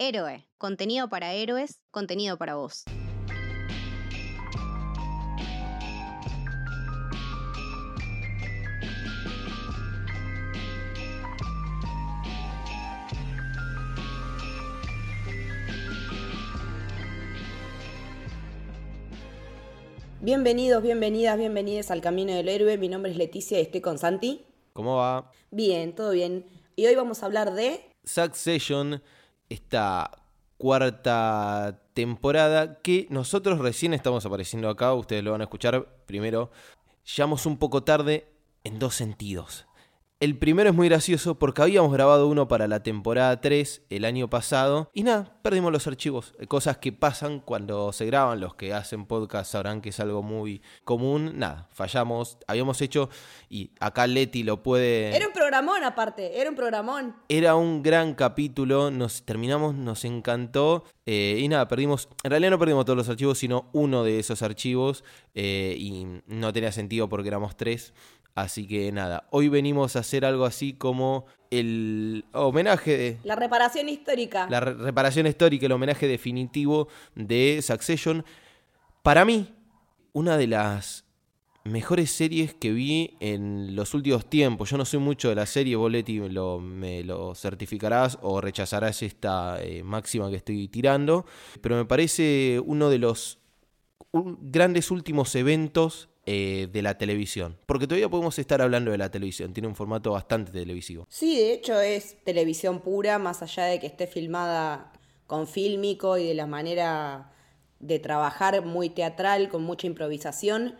Héroe, contenido para héroes, contenido para vos. Bienvenidos, bienvenidas, bienvenidas al Camino del Héroe. Mi nombre es Leticia y estoy con Santi. ¿Cómo va? Bien, todo bien. Y hoy vamos a hablar de... Succession, esta cuarta temporada que nosotros recién estamos apareciendo acá, ustedes lo van a escuchar primero. Llegamos un poco tarde en dos sentidos. El primero es muy gracioso porque habíamos grabado uno para la temporada 3 el año pasado y nada, perdimos los archivos. Cosas que pasan cuando se graban, los que hacen podcast sabrán que es algo muy común. Nada, fallamos, habíamos hecho y acá Leti lo puede... Era un programón aparte, era un programón. Era un gran capítulo, nos terminamos, nos encantó eh, y nada, perdimos, en realidad no perdimos todos los archivos, sino uno de esos archivos eh, y no tenía sentido porque éramos tres. Así que nada, hoy venimos a hacer algo así como el homenaje de... La reparación histórica. La reparación histórica, el homenaje definitivo de Succession. Para mí, una de las mejores series que vi en los últimos tiempos. Yo no soy mucho de la serie, Boletti lo, me lo certificarás o rechazarás esta eh, máxima que estoy tirando, pero me parece uno de los grandes últimos eventos eh, de la televisión. Porque todavía podemos estar hablando de la televisión, tiene un formato bastante televisivo. Sí, de hecho es televisión pura, más allá de que esté filmada con fílmico y de la manera de trabajar muy teatral, con mucha improvisación.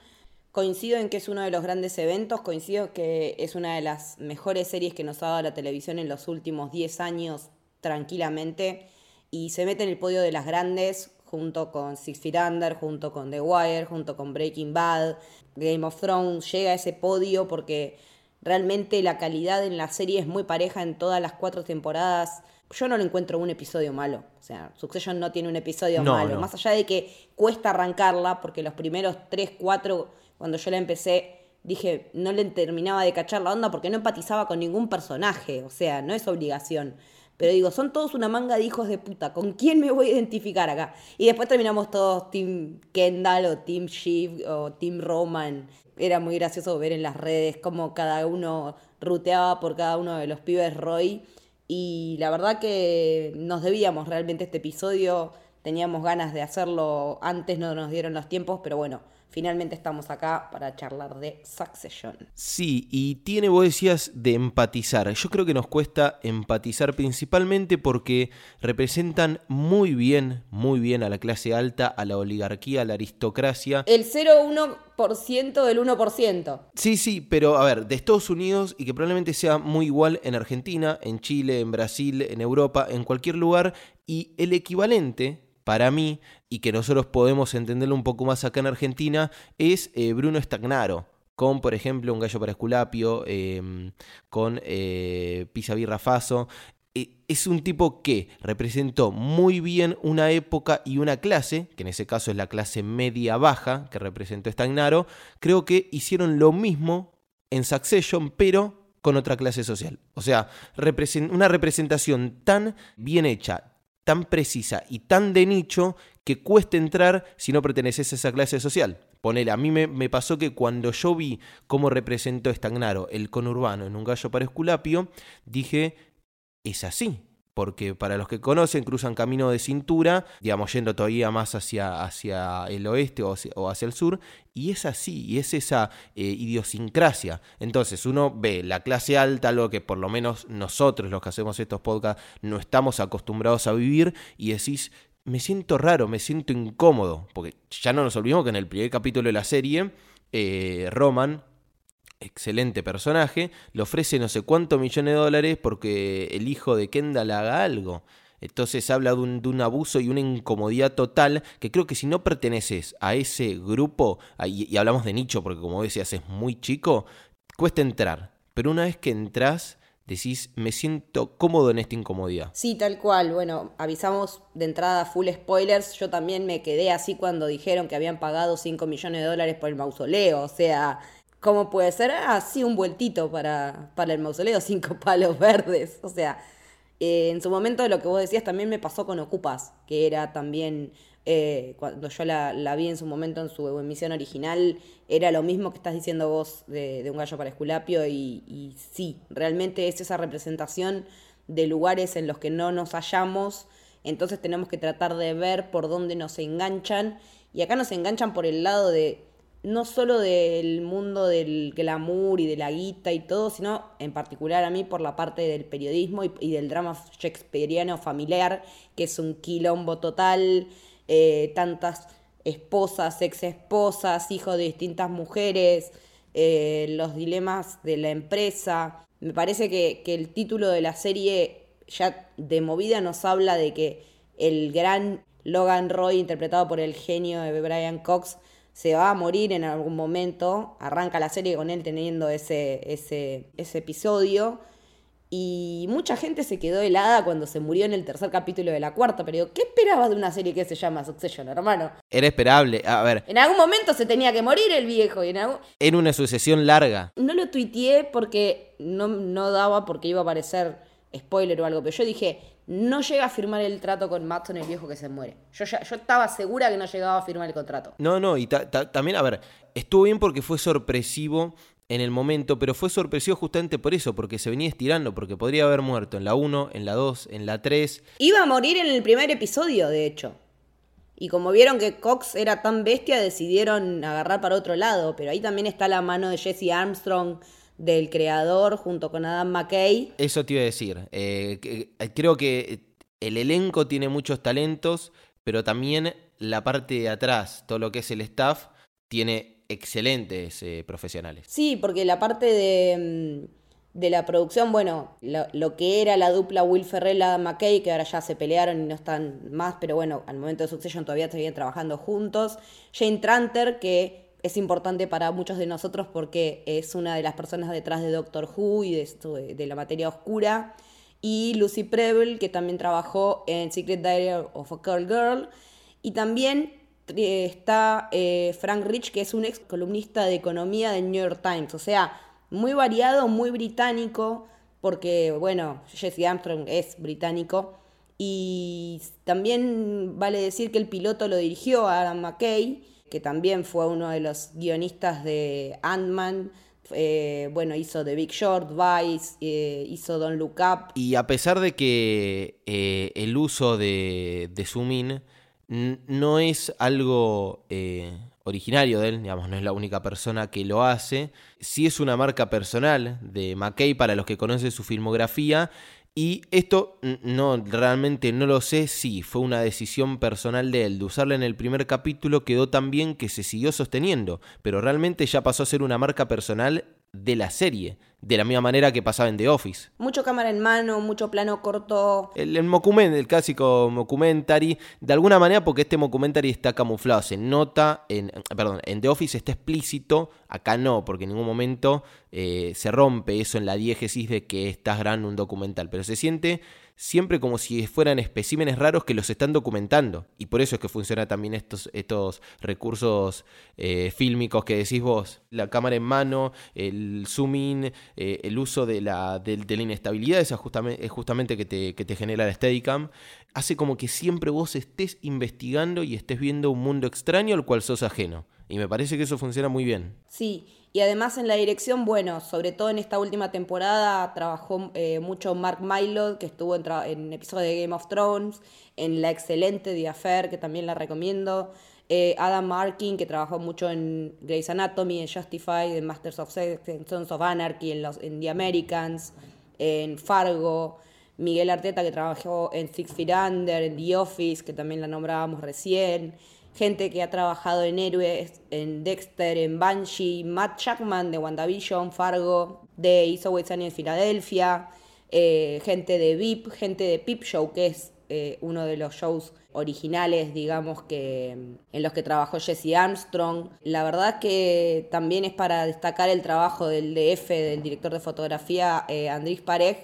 Coincido en que es uno de los grandes eventos, coincido que es una de las mejores series que nos ha dado la televisión en los últimos 10 años tranquilamente y se mete en el podio de las grandes junto con Six Feet Under, junto con The Wire, junto con Breaking Bad, Game of Thrones, llega a ese podio porque realmente la calidad en la serie es muy pareja en todas las cuatro temporadas. Yo no le encuentro un episodio malo. O sea, Succession no tiene un episodio malo. Más allá de que cuesta arrancarla, porque los primeros tres, cuatro, cuando yo la empecé, dije, no le terminaba de cachar la onda porque no empatizaba con ningún personaje. O sea, no es obligación. Pero digo, son todos una manga de hijos de puta. ¿Con quién me voy a identificar acá? Y después terminamos todos Team Kendall o Team Shiv o Team Roman. Era muy gracioso ver en las redes cómo cada uno ruteaba por cada uno de los pibes Roy. Y la verdad que nos debíamos realmente este episodio. Teníamos ganas de hacerlo antes, no nos dieron los tiempos, pero bueno finalmente estamos acá para charlar de Succession. Sí, y tiene, vos decías, de empatizar. Yo creo que nos cuesta empatizar principalmente porque representan muy bien, muy bien a la clase alta, a la oligarquía, a la aristocracia. El 0,1% del 1%. Sí, sí, pero a ver, de Estados Unidos y que probablemente sea muy igual en Argentina, en Chile, en Brasil, en Europa, en cualquier lugar, y el equivalente para mí, y que nosotros podemos entenderlo un poco más acá en Argentina, es eh, Bruno Stagnaro con, por ejemplo, Un gallo para Esculapio, em, con eh, Pisa Birra Faso. E, es un tipo que representó muy bien una época y una clase, que en ese caso es la clase media-baja que representó Stagnaro. Creo que hicieron lo mismo en Succession, pero con otra clase social. O sea, una representación tan bien hecha, tan precisa y tan de nicho que cuesta entrar si no perteneces a esa clase social. Ponele, a mí me, pasó que cuando yo vi cómo representó Estagnaro el conurbano en un gallo para Esculapio, dije, es así, porque para los que conocen cruzan camino de cintura, digamos, yendo todavía más hacia, hacia el oeste o hacia, el sur, y es así, y es esa eh, idiosincrasia. Entonces uno ve la clase alta, algo que por lo menos nosotros los que hacemos estos podcasts no estamos acostumbrados a vivir, y decís, me siento raro, me siento incómodo, porque ya no nos olvidemos que en el primer capítulo de la serie, eh, Roman, excelente personaje, le ofrece no sé cuántos millones de dólares porque el hijo de Kendall haga algo. Entonces habla de un, abuso y una incomodidad total que creo que si no perteneces a ese grupo, y, hablamos de nicho porque como decías es muy chico, cuesta entrar. Pero una vez que entras, decís, me siento cómodo en esta incomodidad. Sí, tal cual. Bueno, avisamos de entrada full spoilers. Yo también me quedé así cuando dijeron que habían pagado 5 millones de dólares por el mausoleo. O sea, ¿Cómo puede ser? Ah, sí, un vueltito para, para el mausoleo, cinco palos verdes. O sea, Eh, en su momento lo que vos decías también me pasó con Ocupas, que era también, eh, cuando yo la, la, vi en su momento en su emisión original, era lo mismo que estás diciendo vos de, de Un gallo para Esculapio y, y, sí, realmente es esa representación de lugares en los que no nos hallamos, entonces tenemos que tratar de ver por dónde nos enganchan y acá nos enganchan por el lado de no solo del mundo del glamour y de la guita y todo, sino en particular a mí por la parte del periodismo y, del drama shakespeariano familiar, que es un quilombo total, eh, tantas esposas, ex esposas, hijos de distintas mujeres, eh, los dilemas de la empresa. Me parece que, que el título de la serie ya de movida nos habla de que el gran Logan Roy, interpretado por el genio de Brian Cox, se va a morir en algún momento. Arranca la serie con él teniendo ese, ese, ese episodio. Y mucha gente se quedó helada cuando se murió en el tercer capítulo de la cuarta. Pero ¿qué esperabas de una serie que se llama Succession, hermano? Era esperable. A ver. En algún momento se tenía que morir el viejo. Y en algún... Era una sucesión larga. No lo tuiteé porque no, no daba, porque iba a aparecer spoiler o algo. Pero yo dije, no llega a firmar el trato con Matson, el viejo que se muere. Yo, ya, yo estaba segura que no llegaba a firmar el contrato. No, no, y también, a ver, estuvo bien porque fue sorpresivo en el momento, pero fue sorpresivo justamente por eso, porque se venía estirando, porque podría haber muerto en la 1, en la 2, en la 3. Iba a morir en el primer episodio, de hecho. Y como vieron que Cox era tan bestia, decidieron agarrar para otro lado, pero ahí también está la mano de Jesse Armstrong, del creador junto con Adam McKay. Eso te iba a decir. Eh, eh, creo que el elenco tiene muchos talentos, pero también la parte de atrás, todo lo que es el staff, tiene excelentes eh, profesionales. Sí, porque la parte de, mm, de la producción, bueno, lo, que era la dupla Will Ferrell, Adam McKay, que ahora ya se pelearon y no están más, pero bueno, al momento de Succession todavía seguían trabajando juntos. Jane Tranter, que es importante para muchos de nosotros porque es una de las personas detrás de Doctor Who y de, la materia oscura. Y Lucy Preble, que también trabajó en Secret Diary of a Curl Girl. Y también eh, está eh, Frank Rich, que es un ex columnista de economía del New York Times. O sea, muy variado, muy británico, porque, bueno, Jesse Armstrong es británico. Y también vale decir que el piloto lo dirigió Adam McKay que también fue uno de los guionistas de Ant-Man. Eh, bueno, hizo The Big Short, Vice, eh, hizo Don't Look Up. Y a pesar de que eh, el uso de, de no es algo originario de él, digamos, no es la única persona que lo hace, sí es una marca personal de McKay para los que conocen su filmografía y esto no realmente no lo sé si fue una decisión personal de él de usarla en el primer capítulo quedó tan bien que se siguió sosteniendo, pero realmente ya pasó a ser una marca personal de la serie, de la misma manera que pasaba en The Office. Mucho cámara en mano, mucho plano corto. El, el, el clásico mockumentary, de alguna manera porque este mockumentary está camuflado, se nota, en, perdón, en The Office está explícito, acá no, porque en ningún momento eh, se rompe eso en la diégesis de que estás grabando un documental, pero se siente siempre como si fueran especímenes raros que los están documentando. Y por eso es que funciona también estos, estos recursos eh, fílmicos que decís vos. La cámara en mano, el zooming, eh, el uso de la, de, la inestabilidad, esa justamente, es justamente que te, que te genera la Steadicam. Hace como que siempre vos estés investigando y estés viendo un mundo extraño al cual sos ajeno. Y me parece que eso funciona muy bien. Sí, y además en la dirección, bueno, sobre todo en esta última temporada trabajó eh, mucho Mark Mylod, que estuvo en, en episodios de Game of Thrones, en la excelente The Affair, que también la recomiendo. Eh, Adam Markin, que trabajó mucho en Grey's Anatomy, en Justified, en Masters of Sex, en Sons of Anarchy, en, los, en The Americans, en Fargo. Miguel Arteta, que trabajó en Six Feet Under, en The Office, que también la nombrábamos recién gente que ha trabajado en Héroes, en Dexter, en Banshee, Matt Jackman de WandaVision, Fargo, de Iso en Filadelfia, eh, gente de VIP, gente de Pip Show, que es eh, uno de los shows originales, digamos, que en los que trabajó Jesse Armstrong. La verdad que también es para destacar el trabajo del DF, del director de fotografía eh, Andrés Parej,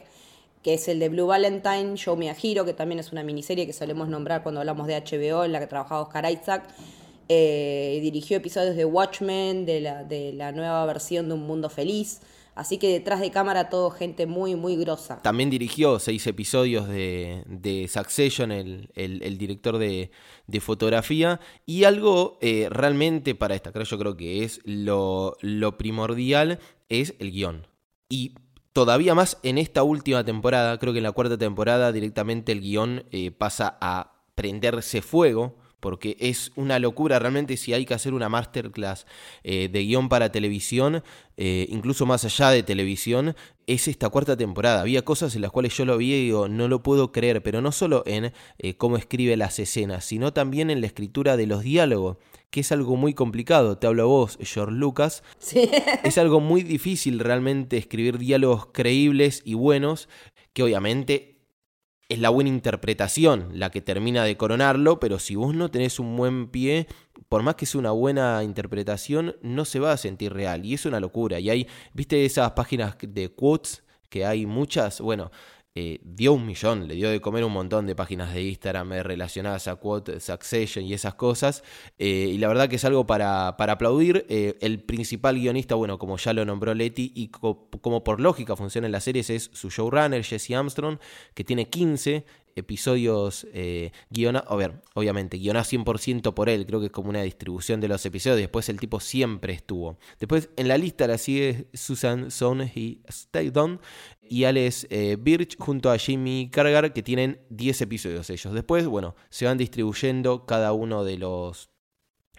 que es el de Blue Valentine, Show Me a Hero, que también es una miniserie que solemos nombrar cuando hablamos de HBO, en la que trabajaba Oscar Isaac. Eh, dirigió episodios de Watchmen, de la, de la nueva versión de Un Mundo Feliz. Así que detrás de cámara todo gente muy, muy grosa. También dirigió seis episodios de, de Succession, el, el, director de, de, fotografía. Y algo eh, realmente para destacar, yo creo que es lo, lo primordial, es el guion. Y todavía más en esta última temporada, creo que en la cuarta temporada directamente el guion eh, pasa a prenderse fuego porque es una locura. Realmente si hay que hacer una masterclass eh, de guion para televisión, eh, incluso más allá de televisión, es esta cuarta temporada. Había cosas en las cuales yo lo vi y digo, no lo puedo creer, pero no solo en eh, cómo escribe las escenas, sino también en la escritura de los diálogos, que es algo muy complicado. Te hablo a vos, George Lucas. Es algo muy difícil realmente escribir diálogos creíbles y buenos, que obviamente es la buena interpretación la que termina de coronarlo, pero si vos no tenés un buen pie, por más que sea una buena interpretación, no se va a sentir real. Y es una locura. Y hay, viste esas páginas de quotes, que hay muchas, bueno, eh, dio un millón, le dio de comer un montón de páginas de Instagram eh, relacionadas a Quote Succession y esas cosas. Eh, y la verdad que es algo para, para aplaudir. el principal guionista, bueno, como ya lo nombró Letty, y como por lógica funciona en las series, es su showrunner, Jesse Armstrong, que tiene 15 episodios eh, a ver, obviamente, guionados 100% por él, creo que es como una distribución de los episodios, después el tipo siempre estuvo. Después en la lista la sigue Susan Son y Staydon y Alex eh, Birch junto a Jimmy Cargar que tienen 10 episodios ellos. Después, bueno, se van distribuyendo cada uno de los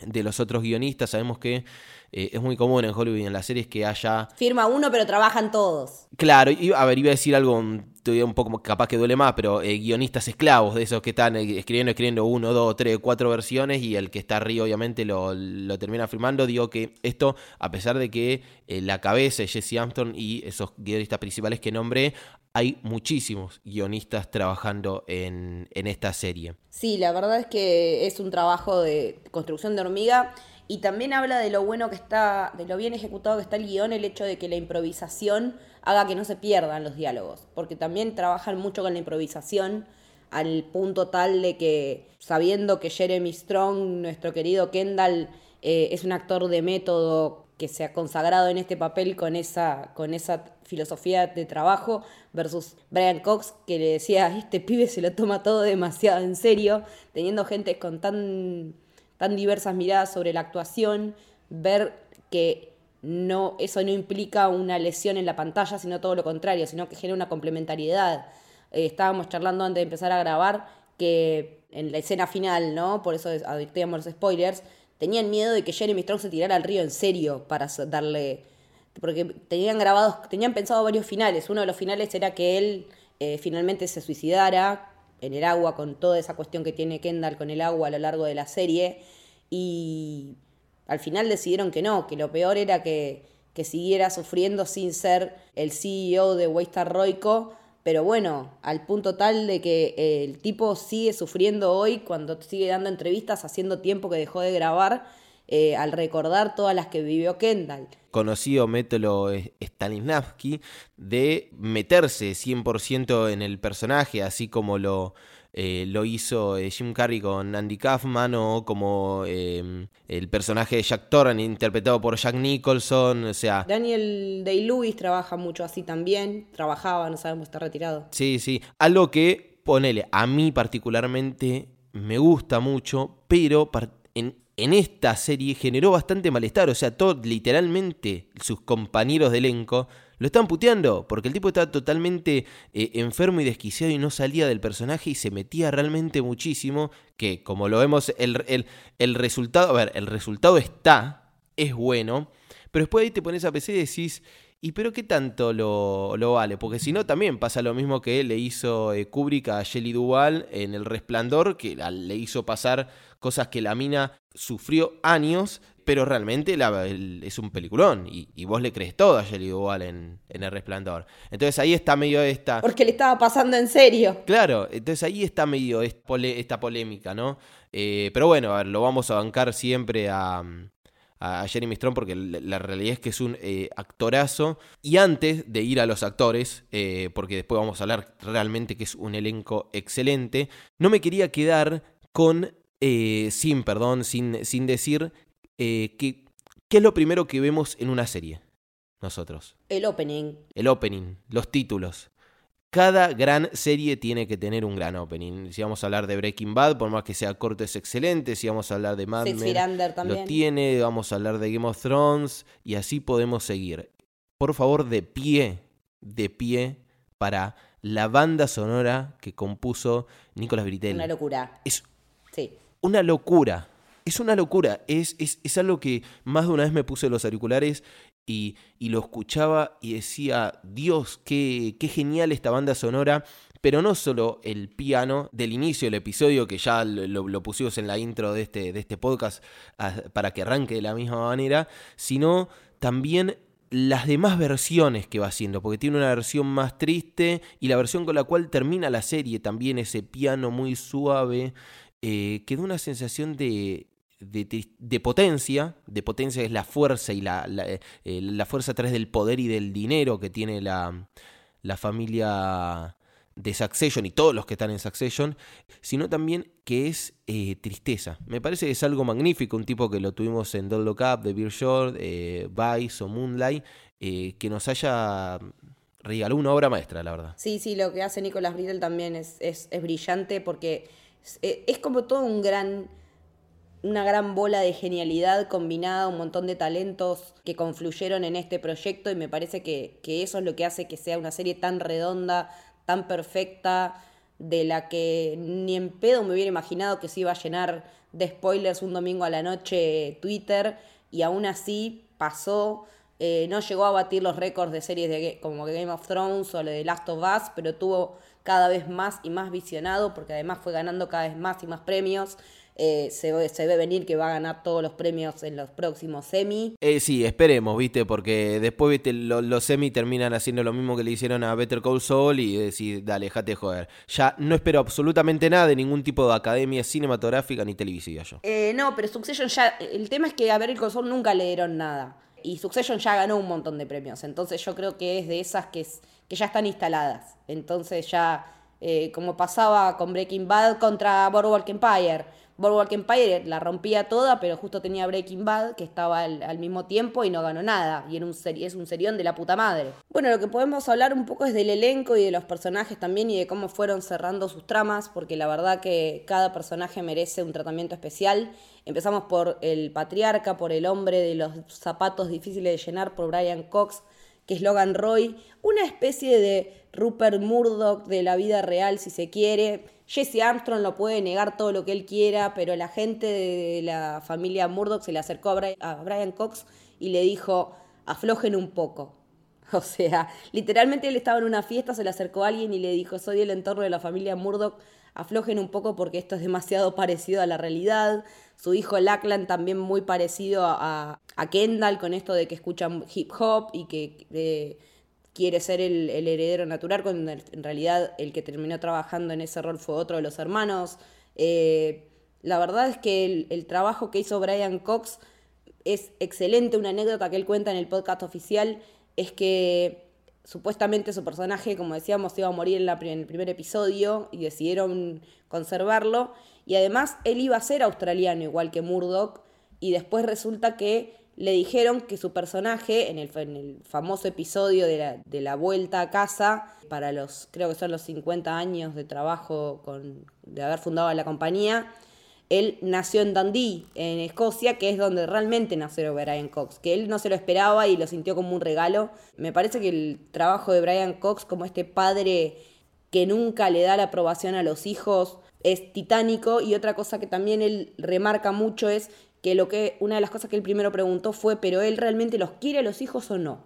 de los otros guionistas. Sabemos que eh, es muy común en Hollywood y en las series que haya... Firma uno, pero trabajan todos. Claro, y, a ver, iba a decir algo un poco capaz que duele más, pero eh, guionistas esclavos de esos que están eh, escribiendo, escribiendo uno, dos, tres, cuatro versiones y el que está arriba obviamente lo, lo termina firmando. Digo que esto, a pesar de que la cabeza es Jesse Armstrong y esos guionistas principales que nombré, hay muchísimos guionistas trabajando en, en esta serie. Sí, la verdad es que es un trabajo de construcción de hormiga y también habla de lo bueno que está, de lo bien ejecutado que está el guion, el hecho de que la improvisación haga que no se pierdan los diálogos, porque también trabajan mucho con la improvisación al punto tal de que sabiendo que Jeremy Strong, nuestro querido Kendall, eh, es un actor de método que se ha consagrado en este papel con esa, con esa filosofía de trabajo, versus Brian Cox, que le decía, este pibe se lo toma todo demasiado en serio, teniendo gente con tan tan diversas miradas sobre la actuación, ver que no, eso no implica una lesión en la pantalla, sino todo lo contrario, sino que genera una complementariedad. Eh, estábamos charlando antes de empezar a grabar que en la escena final, ¿no? Por eso adictíamos los spoilers, tenían miedo de que Jeremy Strong se tirara al río en serio para darle porque tenían grabados, tenían pensado varios finales. Uno de los finales era que él eh, finalmente se suicidara en el agua con toda esa cuestión que tiene Kendall con el agua a lo largo de la serie y al final decidieron que no, que lo peor era que, que siguiera sufriendo sin ser el CEO de Waystar Roico, pero bueno, al punto tal de que el tipo sigue sufriendo hoy cuando sigue dando entrevistas haciendo tiempo que dejó de grabar eh, al recordar todas las que vivió Kendall. Conocido método Stanislavski de meterse 100% en el personaje, así como lo, eh, lo hizo eh, Jim Carrey con Andy Kaufman o como em, el personaje de Jack Torrance interpretado por Jack Nicholson, o sea... Daniel Day-Lewis trabaja mucho así también, trabajaba, no sabemos, está retirado. Sí, sí, algo que, ponele, a mí particularmente me gusta mucho, pero en en esta serie generó bastante malestar. O sea, todo, literalmente sus compañeros de elenco lo están puteando porque el tipo estaba totalmente eh, enfermo y desquiciado y no salía del personaje y se metía realmente muchísimo. Que como lo vemos, el, el, resultado, a ver, el resultado está, es bueno, pero después ahí te pones a PC y decís. ¿Y pero qué tanto lo, lo vale? Porque si no, también pasa lo mismo que le hizo eh, Kubrick a Shelley Duvall en El Resplandor, que le hizo pasar cosas que la mina sufrió años, pero realmente es un peliculón. Y, vos le crees todo a Shelley Duvall en, El Resplandor. Entonces ahí está medio esta. Porque le estaba pasando en serio. Claro, entonces ahí está medio esta polémica, ¿no? Eh, pero bueno, a ver, lo vamos a bancar siempre a, a Jeremy Strong porque la, realidad es que es un eh, actorazo. Y antes de ir a los actores, eh, porque después vamos a hablar realmente que es un elenco excelente, no me quería quedar con eh, sin, perdón, sin, sin decir eh, que, qué es lo primero que vemos en una serie. nosotros. El opening. El opening, los títulos. Cada gran serie tiene que tener un gran opening. Si vamos a hablar de Breaking Bad, por más que sea corto, es excelente. Si vamos a hablar de Mad Men, lo tiene. Vamos a hablar de Game of Thrones y así podemos seguir. Por favor, de pie, de pie para la banda sonora que compuso Nicolas Britel. Una locura. Es Sí. una locura. Es una locura. Es, es, es algo que más de una vez me puse los auriculares y, y lo escuchaba y decía, Dios, qué, qué genial esta banda sonora. Pero no solo el piano del inicio del episodio, que ya lo, lo pusimos en la intro de este, de este podcast ah, para que arranque de la misma manera, sino también las demás versiones que va haciendo, porque tiene una versión más triste y la versión con la cual termina la serie también, ese piano muy suave, eh, que da una sensación de, de, potencia, de potencia es la fuerza y la, eh, la fuerza a través del poder y del dinero que tiene la, la familia de Succession y todos los que están en Succession, sino también que es eh, tristeza. Me parece que es algo magnífico, un tipo que lo tuvimos en Don't Look Up, The Beer Short, eh, Vice o Moonlight, eh, que nos haya regalado una obra maestra, la verdad. Sí, sí, lo que hace Nicolas Brittle también es, es, es brillante porque es como todo un gran, una gran bola de genialidad combinada, un montón de talentos que confluyeron en este proyecto y me parece que, que eso es lo que hace que sea una serie tan redonda, tan perfecta, de la que ni en pedo me hubiera imaginado que se iba a llenar de spoilers un domingo a la noche Twitter y aún así pasó. Eh, no llegó a batir los récords de series de, como Game of Thrones o de Last of Us, pero tuvo cada vez más y más visionado porque además fue ganando cada vez más y más premios. Eh, se, ve, se ve venir que va a ganar todos los premios en los próximos semi. Eh, sí, esperemos, ¿viste? Porque después, ¿viste? Lo- los semi terminan haciendo lo mismo que le hicieron a Better Call Saul y decir, dale, déjate de joder. Ya no espero absolutamente nada de ningún tipo de academia cinematográfica ni televisiva yo. Eh, no, pero Succession ya. El tema es que a Better Call Saul nunca le dieron nada. Y Succession ya ganó un montón de premios. Entonces yo creo que es de esas que, es- que ya están instaladas. Entonces ya. como pasaba con Breaking Bad contra Boardwalk Empire. Boardwalk Empire la rompía toda, pero justo tenía Breaking Bad, que estaba al, mismo tiempo y no ganó nada. Y un es un serión de la puta madre. Bueno, lo que podemos hablar un poco es del elenco y de los personajes también y de cómo fueron cerrando sus tramas, porque la verdad que cada personaje merece un tratamiento especial. Empezamos por el patriarca, por el hombre de los zapatos difíciles de llenar, por Brian Cox, que es Logan Roy, una especie de Rupert Murdoch de la vida real, si se quiere. Jesse Armstrong lo puede negar todo lo que él quiera, pero la gente de la familia Murdoch se le acercó a Bri- a Brian Cox y le dijo, aflojen un poco. O sea, literalmente él estaba en una fiesta, se le acercó a alguien y le dijo, soy el entorno de la familia Murdoch, aflojen un poco porque esto es demasiado parecido a la realidad. Su hijo Lachlan también muy parecido a, a Kendall con esto de que escuchan hip hop y que eh, quiere ser el, heredero natural, cuando en realidad el que terminó trabajando en ese rol fue otro de los hermanos. Eh, la verdad es que el, trabajo que hizo Brian Cox es excelente. Una anécdota que él cuenta en el podcast oficial es que supuestamente su personaje, como decíamos, iba a morir en, en el primer episodio y decidieron conservarlo. Y además él iba a ser australiano, igual que Murdoch. Y después resulta que le dijeron que su personaje, en el, en el famoso episodio de la, de la vuelta a casa, para los, creo que son los 50 años de trabajo con, de haber fundado la compañía, él nació en Dundee, en Escocia, que es donde realmente nació Brian Cox, que él no se lo esperaba y lo sintió como un regalo. Me parece que el trabajo de Brian Cox como este padre que nunca le da la aprobación a los hijos es titánico y otra cosa que también él remarca mucho es que lo que una de las cosas que él primero preguntó fue, pero él realmente los quiere a los hijos o no,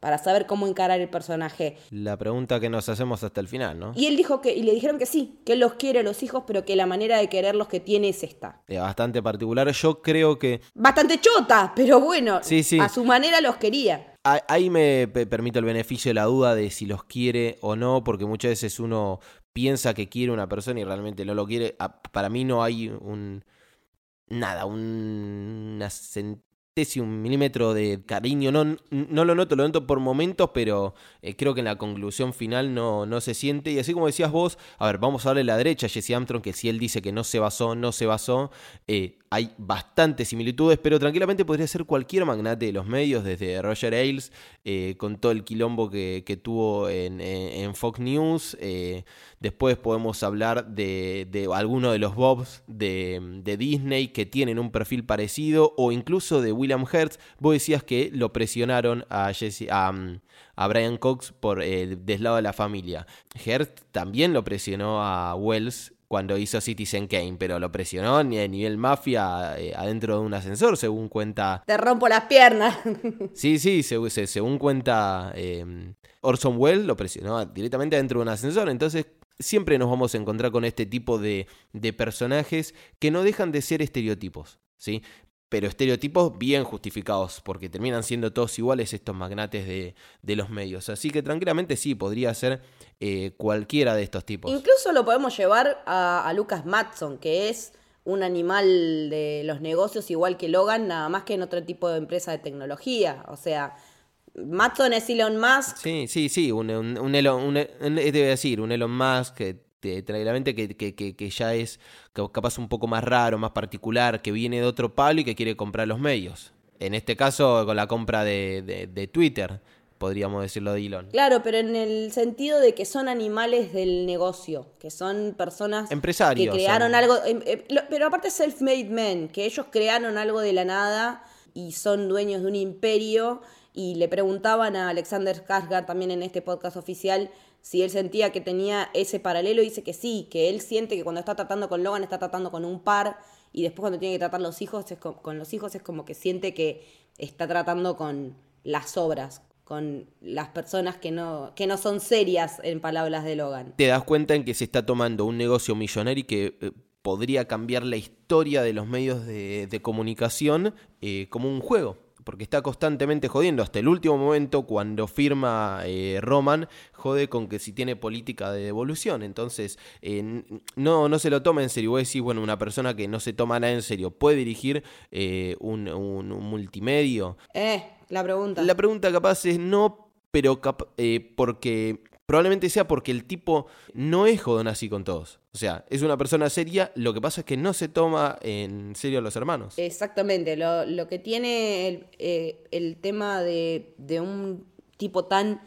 para saber cómo encarar el personaje. La pregunta que nos hacemos hasta el final, ¿no? Y él dijo que, y le dijeron que sí, que él los quiere a los hijos, pero que la manera de quererlos que tiene es esta. Eh, bastante particular. Yo creo que Bastante chota, pero bueno, Sí, sí. a su manera los quería. ahí me pe- permito el beneficio de la duda de si los quiere o no, porque muchas veces uno piensa que quiere una persona y realmente no lo quiere. Para mí no hay un... Nada, un- una sen- un milímetro de cariño. No, no lo noto, lo noto por momentos, pero eh, creo que en la conclusión final no, no se siente. Y así como decías vos, a ver, vamos a darle la derecha a Jesse Armstrong, que si él dice que no se basó, no se basó. Eh, hay bastantes similitudes, pero tranquilamente podría ser cualquier magnate de los medios, desde Roger Ailes, eh, con todo el quilombo que, tuvo en, Fox News. después podemos hablar de, de alguno de los Bobs de, de Disney que tienen un perfil parecido, o incluso de William Hertz, vos decías que lo presionaron a, Jesse, a, mm, Brian Cox por el deslado de la familia. Hertz también lo presionó a Wells cuando hizo Citizen Kane, pero lo presionó ni a nivel mafia eh, adentro de un ascensor, según cuenta. Te rompo las piernas. sí, sí, según, cuenta em, Orson Welles, lo presionó directamente adentro de un ascensor. Entonces, siempre nos vamos a encontrar con este tipo de, de personajes que no dejan de ser estereotipos. ¿sí? Pero estereotipos bien justificados, porque terminan siendo todos iguales estos magnates de, los medios. Así que tranquilamente sí, podría ser eh, cualquiera de estos tipos. Incluso lo podemos llevar a, Lucas Matson, que es un animal de los negocios igual que Logan, nada más que en otro tipo de empresa de tecnología. O sea, Matson es Elon Musk. Sí, sí, sí, un, un, Elon, decir, un Elon Musk tranquilamente que, que, que, ya es capaz un poco más raro, más particular, que viene de otro palo y que quiere comprar los medios. En este caso, con la compra de, de, Twitter, podríamos decirlo de Elon. Claro, pero en el sentido de que son animales del negocio, que son personas Empresarios, que crearon algo, em, em, pero aparte self-made men, que ellos crearon algo de la nada y son dueños de un imperio y le preguntaban a Alexander Skarsgård también en este podcast oficial si él sentía que tenía ese paralelo, dice que sí, que él siente que cuando está tratando con Logan está tratando con un par y después cuando tiene que tratar los hijos con, los hijos es como que siente que está tratando con las obras, con las personas que no, que no son serias en palabras de Logan. Te das cuenta en que se está tomando un negocio millonario y que eh, podría cambiar la historia de los medios de, comunicación eh, como un juego porque está constantemente jodiendo. Hasta el último momento, cuando firma eh, Roman, jode con que si tiene política de devolución. Entonces, eh, no, no se lo toma en serio. Vos decís, bueno, una persona que no se toma nada en serio, ¿puede dirigir eh, un, un, multimedio? Eh, la pregunta. La pregunta capaz es no, pero porque Probablemente sea porque el tipo no es jodón así con todos. O sea, es una persona seria, lo que pasa es que no se toma en serio a los hermanos. Exactamente, lo, que tiene el, eh, tema de, un tipo tan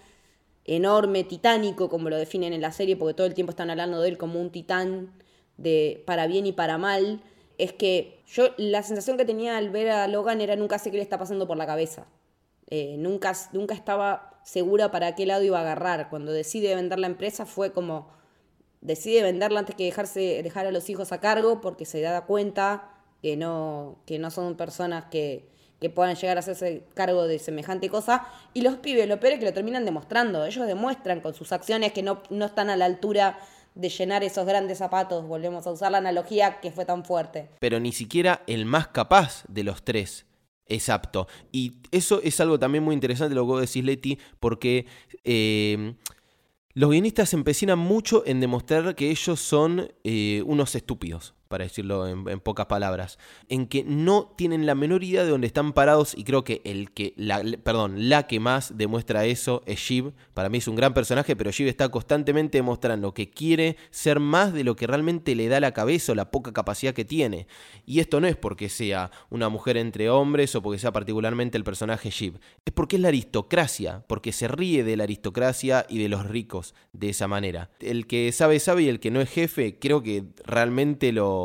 enorme, titánico, como lo definen en la serie, porque todo el tiempo están hablando de él como un titán de para bien y para mal, es que yo la sensación que tenía al ver a Logan era nunca sé qué le está pasando por la cabeza. Eh, nunca, nunca estaba segura para qué lado iba a agarrar. Cuando decide vender la empresa fue como, decide venderla antes que dejarse, dejar a los hijos a cargo porque se da cuenta que no, que no son personas que, que puedan llegar a hacerse cargo de semejante cosa. Y los pibes, lo peor es que lo terminan demostrando. Ellos demuestran con sus acciones que no, no están a la altura de llenar esos grandes zapatos. Volvemos a usar la analogía que fue tan fuerte. Pero ni siquiera el más capaz de los tres es apto. Y eso es algo también muy interesante lo que vos decís, Leti, porque eh, los guionistas se empecinan mucho en demostrar que ellos son eh, unos estúpidos para decirlo en, pocas palabras, en que no tienen la menor idea de dónde están parados y creo que el que, la, perdón, la que más demuestra eso es Shiv. Para mí es un gran personaje, pero Shiv está constantemente demostrando que quiere ser más de lo que realmente le da la cabeza o la poca capacidad que tiene. Y esto no es porque sea una mujer entre hombres o porque sea particularmente el personaje Shiv, es porque es la aristocracia, porque se ríe de la aristocracia y de los ricos de esa manera. El que sabe sabe y el que no es jefe, creo que realmente lo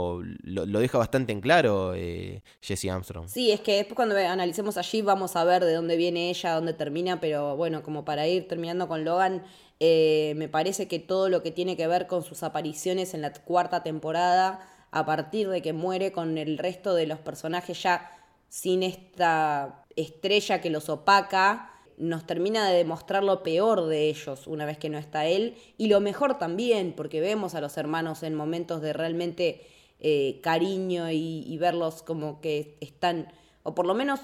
lo, deja bastante en claro eh, Jesse Armstrong. Sí, es que después cuando analicemos allí vamos a ver de dónde viene ella, dónde termina, pero bueno, como para ir terminando con Logan, eh, me parece que todo lo que tiene que ver con sus apariciones en la cuarta temporada, a partir de que muere con el resto de los personajes ya sin esta estrella que los opaca, nos termina de demostrar lo peor de ellos una vez que no está él y lo mejor también, porque vemos a los hermanos en momentos de realmente eh, cariño y, verlos como que están, o por lo menos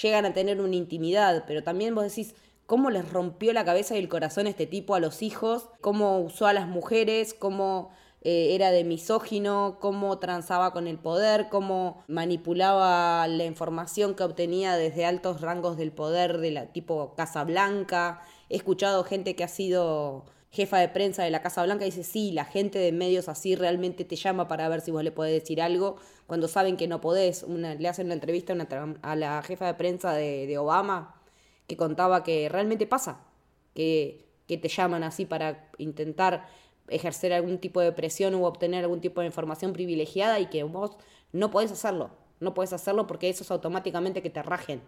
llegan a tener una intimidad, pero también vos decís, cómo les rompió la cabeza y el corazón este tipo a los hijos, cómo usó a las mujeres, cómo eh, era de misógino, cómo transaba con el poder, cómo manipulaba la información que obtenía desde altos rangos del poder de la tipo Casa Blanca. He escuchado gente que ha sido jefa de prensa de la Casa Blanca dice, sí, la gente de medios así realmente te llama para ver si vos le podés decir algo, cuando saben que no podés. le hacen una entrevista a la jefa de prensa de, Obama que contaba que realmente pasa, que, que te llaman así para intentar ejercer algún tipo de presión u obtener algún tipo de información privilegiada y que vos no podés hacerlo. No podés hacerlo porque eso es automáticamente que te rajen.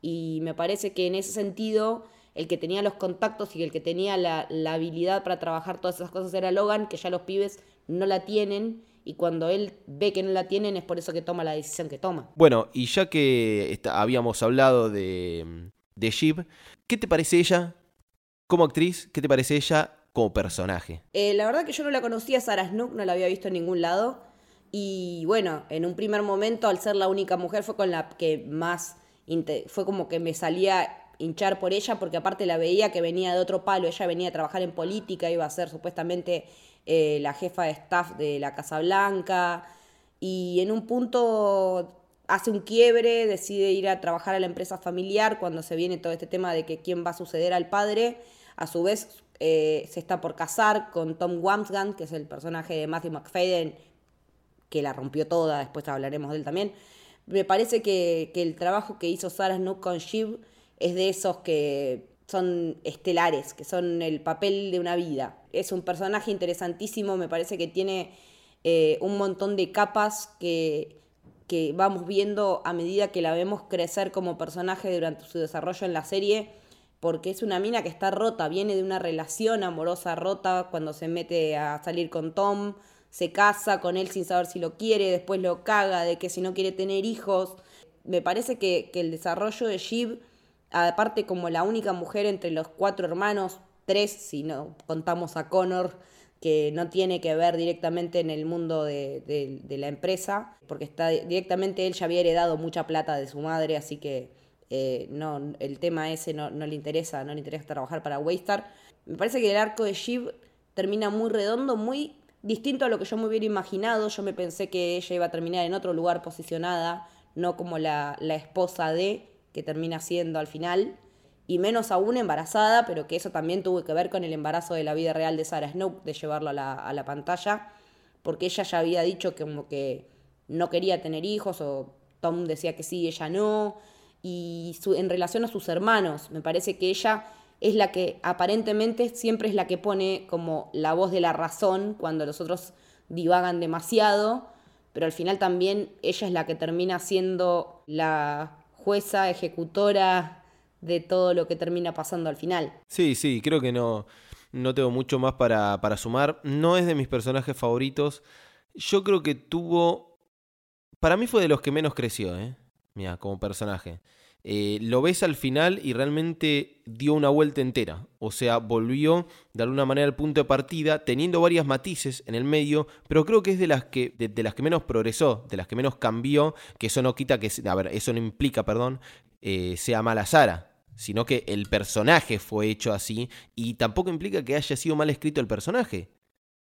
Y me parece que en ese sentido, el que tenía los contactos y el que tenía la, habilidad para trabajar todas esas cosas era Logan, que ya los pibes no la tienen. Y cuando él ve que no la tienen, es por eso que toma la decisión que toma. Bueno, y ya que habíamos hablado de, de Jeep, ¿qué te parece ella como actriz? ¿Qué te parece ella como personaje? Eh, la verdad que yo no la conocía, Sarah Snook, no la había visto en ningún lado. Y bueno, en un primer momento, al ser la única mujer, fue con la que más. Fue como que me salía hinchar por ella, porque aparte la veía que venía de otro palo. Ella venía a trabajar en política, iba a ser supuestamente eh, la jefa de staff de la Casa Blanca. Y en un punto hace un quiebre, decide ir a trabajar a la empresa familiar cuando se viene todo este tema de que quién va a suceder al padre. A su vez, eh, se está por casar con Tom Wamsgand, que es el personaje de Matthew McFadden, que la rompió toda, después hablaremos de él también. Me parece que, el trabajo que hizo Sarah Snook con Shiv es de esos que son estelares, que son el papel de una vida. Es un personaje interesantísimo, me parece que tiene eh, un montón de capas que, que vamos viendo a medida que la vemos crecer como personaje durante su desarrollo en la serie porque es una mina que está rota, viene de una relación amorosa rota cuando se mete a salir con Tom, se casa con él sin saber si lo quiere, después lo caga de que si no quiere tener hijos. Me parece que, el desarrollo de Shiv, aparte como la única mujer entre los cuatro hermanos, tres si no contamos a Connor, que no tiene que ver directamente en el mundo de, la empresa, porque está directamente él ya había heredado mucha plata de su madre, así que eh, no, el tema ese no, le interesa, no le interesa trabajar para Waystar. Me parece que el arco de Shiv termina muy redondo, muy distinto a lo que yo me hubiera imaginado. Yo me pensé que ella iba a terminar en otro lugar posicionada, no como la, esposa de, que termina siendo al final, y menos aún embarazada, pero que eso también tuvo que ver con el embarazo de la vida real de Sarah Snook, de llevarlo a la, a la pantalla, porque ella ya había dicho que como que no quería tener hijos, o Tom decía que sí, ella no, y en relación a sus hermanos. Me parece que ella es la que aparentemente siempre es la que pone como la voz de la razón cuando los otros divagan demasiado, pero al final también ella es la que termina siendo la jueza ejecutora de todo lo que termina pasando al final. Sí, sí, creo que no, no tengo mucho más para, para sumar. No es de mis personajes favoritos. Yo creo que tuvo... Para mí fue de los que menos creció, ¿eh? mira, como personaje. Eh, lo ves al final y realmente dio una vuelta entera. O sea, volvió de alguna manera al punto de partida, teniendo varias matices en el medio, pero creo que es de las que, de, las que menos progresó, de las que menos cambió, que eso no quita que, eso no implica, perdón, eh, sea mala Sara. Sino que el personaje fue hecho así y tampoco implica que haya sido mal escrito el personaje.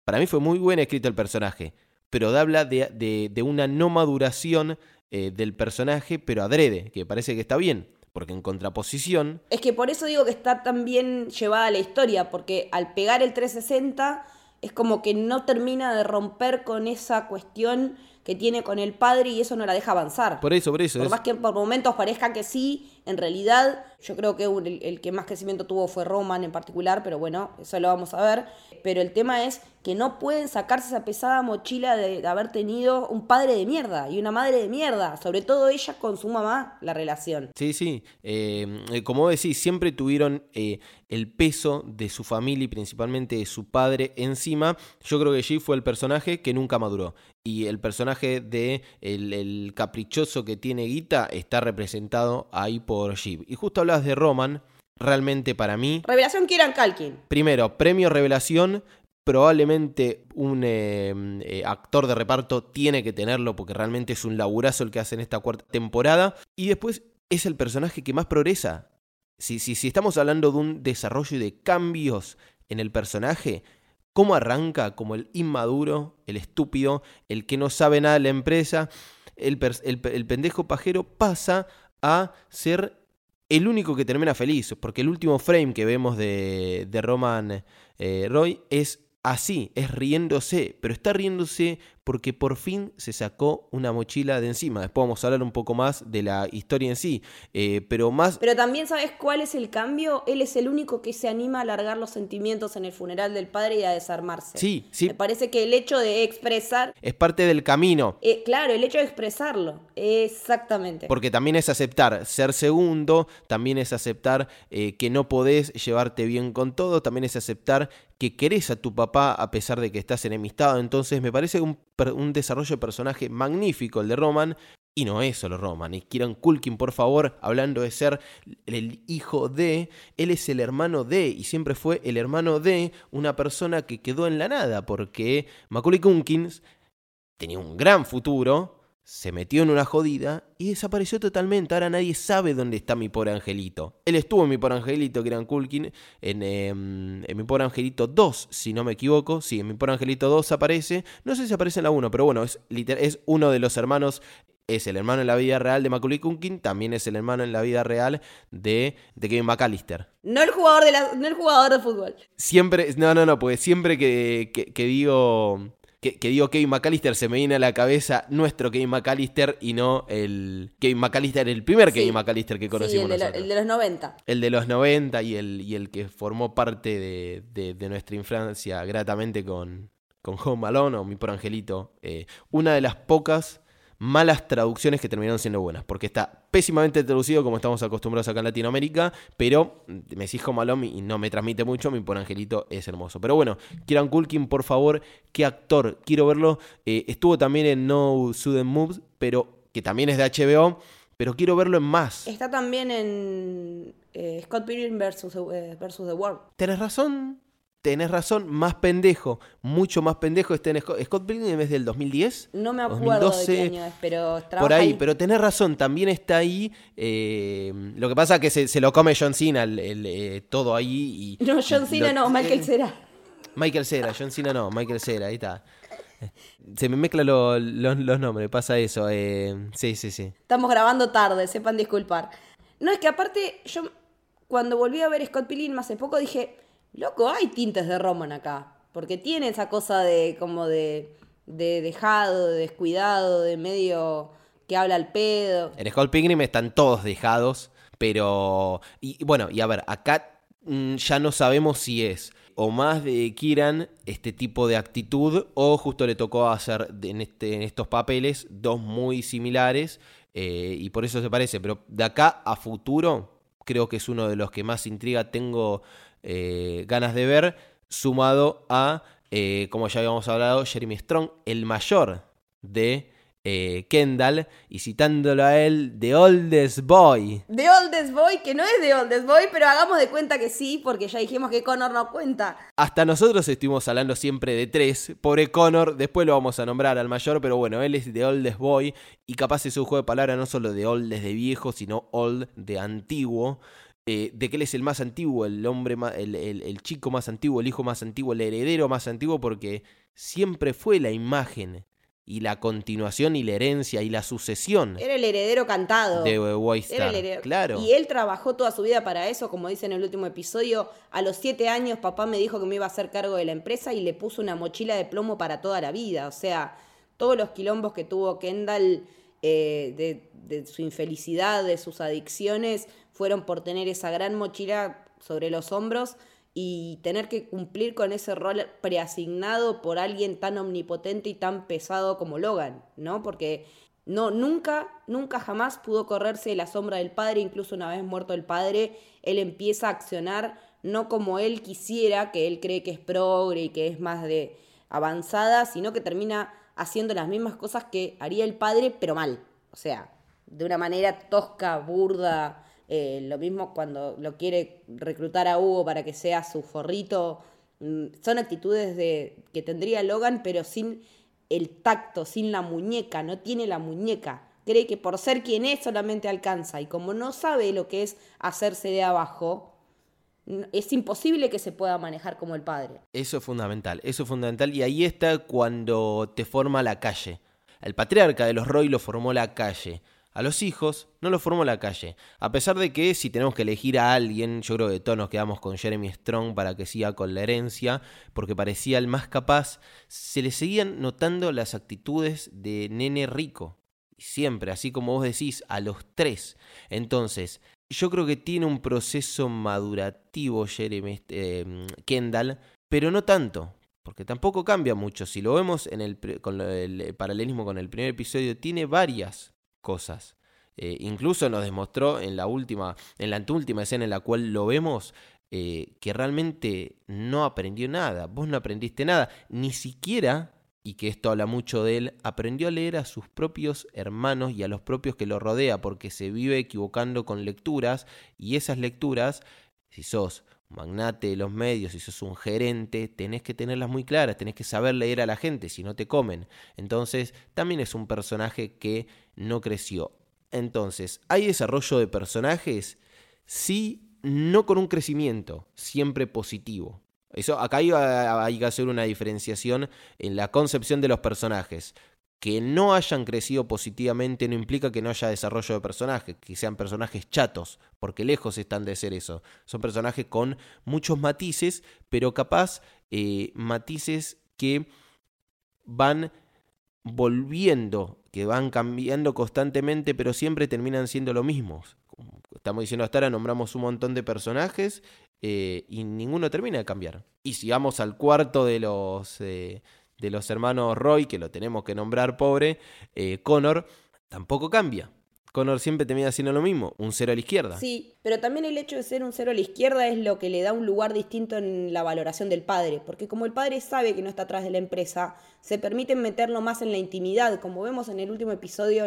Para mí fue muy bien escrito el personaje, pero habla de una no maduración eh, del personaje, pero adrede, que parece que está bien, porque en contraposición... Es que por eso digo que está tan bien llevada la historia, porque al pegar el 360 es como que no termina de romper con esa cuestión que tiene con el padre y eso no la deja avanzar. Por eso, por eso. Por más que por momentos parezca que sí, en realidad yo creo que el, el, que más crecimiento tuvo fue Roman en particular, pero bueno, eso lo vamos a ver. Pero el tema es que no pueden sacarse esa pesada mochila de, haber tenido un padre de mierda y una madre de mierda, sobre todo ella con su mamá, la relación. Sí, sí, eh, como decís, siempre tuvieron eh, el peso de su familia y principalmente de su padre encima. Yo creo que G fue el personaje que nunca maduró. Y el personaje de el, caprichoso que tiene Guita está representado ahí por Jeep. Y justo hablas de Roman, realmente para mí. Revelación Kieran Kalkin. Primero, premio revelación, probablemente un eh, eh, actor de reparto tiene que tenerlo porque realmente es un laburazo el que hace en esta cuarta temporada. Y después es el personaje que más progresa. Si, si, si estamos hablando de un desarrollo y de cambios en el personaje, ¿Cómo arranca? Como el inmaduro, el estúpido, el que no sabe nada de la empresa, el, pendejo pajero pasa a ser el único que termina feliz, porque el último frame que vemos de, de Roman eh, Roy es así, es riéndose, pero está riéndose porque por fin se sacó una mochila de encima. Después vamos a hablar un poco más de la historia en sí, eh, pero más... Pero también sabes cuál es el cambio. Él es el único que se anima a alargar los sentimientos en el funeral del padre y a desarmarse. Sí, sí. Me parece que el hecho de expresar... Es parte del camino. Eh, claro, el hecho de expresarlo. Exactamente. Porque también es aceptar ser segundo, también es aceptar eh, que no podés llevarte bien con todo, también es aceptar que querés a tu papá a pesar de que estás enemistado. Entonces me parece un un desarrollo de personaje magnífico el de Roman. Y no es solo Roman, es Kieran Culkin, por favor, hablando de ser el hijo de, él es el hermano de, y siempre fue el hermano de una persona que quedó en la nada, porque Macaulay Culkin tenía un gran futuro, se metió en una jodida y desapareció totalmente. Ahora nadie sabe dónde está mi pobre angelito. Él estuvo en mi pobre angelito, que era Kulkin, en, em, en, mi pobre angelito 2, si no me equivoco. Sí, en mi pobre angelito 2 aparece. No sé si aparece en la 1, pero bueno, es, es uno de los hermanos. Es el hermano en la vida real de Macaulay Culkin, también es el hermano en la vida real de, de Kevin McAllister. No el jugador de la, no el jugador de fútbol. Siempre, no, no, no, porque siempre que, que digo que, digo Kevin McAllister, se me viene a la cabeza nuestro Kevin McAllister y no el Kevin McAllister, el primer Kevin McAllister que conocimos el de, el de los 90. El de los 90 y el, y el que formó parte de, nuestra infancia gratamente con, con Home Malone o Mi Por Angelito. Eh, una de las pocas malas traducciones que terminaron siendo buenas, porque está pésimamente traducido como estamos acostumbrados acá en Latinoamérica, pero me exijo malón y no me transmite mucho, mi por angelito es hermoso. Pero bueno, Kieran Culkin, por favor, qué actor, quiero verlo. Eh, estuvo también en No Sudden Moves, pero que también es de HBO, pero quiero verlo en más. Está también en eh, Scott Pilgrim versus, eh, versus The World. Tenés razón, tenés razón, más pendejo, mucho más pendejo está en Scott, Scott Pilgrim es del 2010. No me acuerdo 2012, de qué año es, pero Por ahí, pero tenés razón, también está ahí. Eh, lo que pasa es que se, lo come John Cena el, eh, todo ahí. Y, no, John Cena no, Michael Cera. Michael Cera, John Cena no, Michael Cera, ahí está. Se me mezclan los nombres, pasa eso. Eh, sí, sí, sí. Estamos grabando tarde, sepan disculpar. No, es que aparte, yo cuando volví a ver Scott Pilgrim hace poco dije, loco, hay tintes de Roman acá. Porque tiene esa cosa de como de, de dejado, de descuidado, de medio que habla al pedo. En Skull Pilgrim están todos dejados, pero... Y, bueno, y a ver, acá mm, ya no sabemos si es o más de Kiran este tipo de actitud o justo le tocó hacer en, este, en estos papeles dos muy similares eh, y por eso se parece. Pero de acá a futuro creo que es uno de los que más intriga tengo eh, ganas de ver, sumado a, eh, como ya habíamos hablado, Jeremy Strong, el mayor de eh, Kendall, y citándolo a él, The Oldest Boy. The Oldest Boy, que no es The Oldest Boy, pero hagamos de cuenta que sí, porque ya dijimos que Connor no cuenta. Hasta nosotros estuvimos hablando siempre de tres. Pobre Connor, después lo vamos a nombrar al mayor, pero bueno, él es The Oldest Boy, y capaz es un juego de palabras no solo de Oldest de viejo, sino Old de antiguo. Eh, de que él es el más antiguo, el hombre el, chico más antiguo, el hijo más antiguo, el heredero más antiguo, porque siempre fue la imagen y la continuación y la herencia y la sucesión. Era el heredero cantado. De Waystar. Claro. Y él trabajó toda su vida para eso, como dice en el último episodio. A los siete años papá me dijo que me iba a hacer cargo de la empresa y le puso una mochila de plomo para toda la vida. O sea, todos los quilombos que tuvo Kendall eh, de, de su infelicidad, de sus adicciones, fueron por tener esa gran mochila sobre los hombros y tener que cumplir con ese rol preasignado por alguien tan omnipotente y tan pesado como Logan, ¿no? Porque no, nunca, nunca jamás pudo correrse de la sombra del padre, incluso una vez muerto el padre, él empieza a accionar no como él quisiera, que él cree que es progre y que es más de avanzada, sino que termina haciendo las mismas cosas que haría el padre, pero mal. O sea, de una manera tosca, burda, eh, lo mismo cuando lo quiere reclutar a Hugo para que sea su forrito. Mm, son actitudes de, que tendría Logan, pero sin el tacto, sin la muñeca. No tiene la muñeca. Cree que por ser quien es solamente alcanza. Y como no sabe lo que es hacerse de abajo, es imposible que se pueda manejar como el padre. Eso es fundamental, eso es fundamental y ahí está cuando te forma la calle. El patriarca de los Roy lo formó la calle. A los hijos no lo formó la calle. A pesar de que si tenemos que elegir a alguien, yo creo que todos nos quedamos con Jeremy Strong para que siga con la herencia, porque parecía el más capaz, se le seguían notando las actitudes de nene rico. Siempre, así como vos decís, a los tres. Entonces, yo creo que tiene un proceso madurativo Jeremy eh, Kendall, pero no tanto, porque tampoco cambia mucho. Si lo vemos en el, con el paralelismo con el primer episodio, tiene varias cosas. Eh, incluso nos demostró en la última, en la anteúltima escena en la cual lo vemos, eh, que realmente no aprendió nada. Vos no aprendiste nada, ni siquiera, y que esto habla mucho de él, aprendió a leer a sus propios hermanos y a los propios que lo rodea, porque se vive equivocando con lecturas, y esas lecturas, si sos magnate de los medios, si sos un gerente, tenés que tenerlas muy claras, tenés que saber leer a la gente, si no te comen. Entonces, también es un personaje que no creció. Entonces, ¿hay desarrollo de personajes? Sí, no con un crecimiento, siempre positivo. Eso, acá hay que hacer una diferenciación en la concepción de los personajes que no hayan crecido positivamente no implica que no haya desarrollo de personajes, que sean personajes chatos, porque lejos están de ser eso. Son personajes con muchos matices, pero capaz eh, matices que van volviendo, que van cambiando constantemente, pero siempre terminan siendo lo mismo. estamos diciendo hasta ahora, nombramos un montón de personajes eh, y ninguno termina de cambiar. Y si vamos al cuarto de los... Eh, de los hermanos Roy, que lo tenemos que nombrar pobre, eh, Connor, tampoco cambia. Connor siempre termina haciendo lo mismo, un cero a la izquierda. Sí, pero también el hecho de ser un cero a la izquierda es lo que le da un lugar distinto en la valoración del padre, porque como el padre sabe que no está atrás de la empresa, se permite meterlo más en la intimidad, como vemos en el último episodio,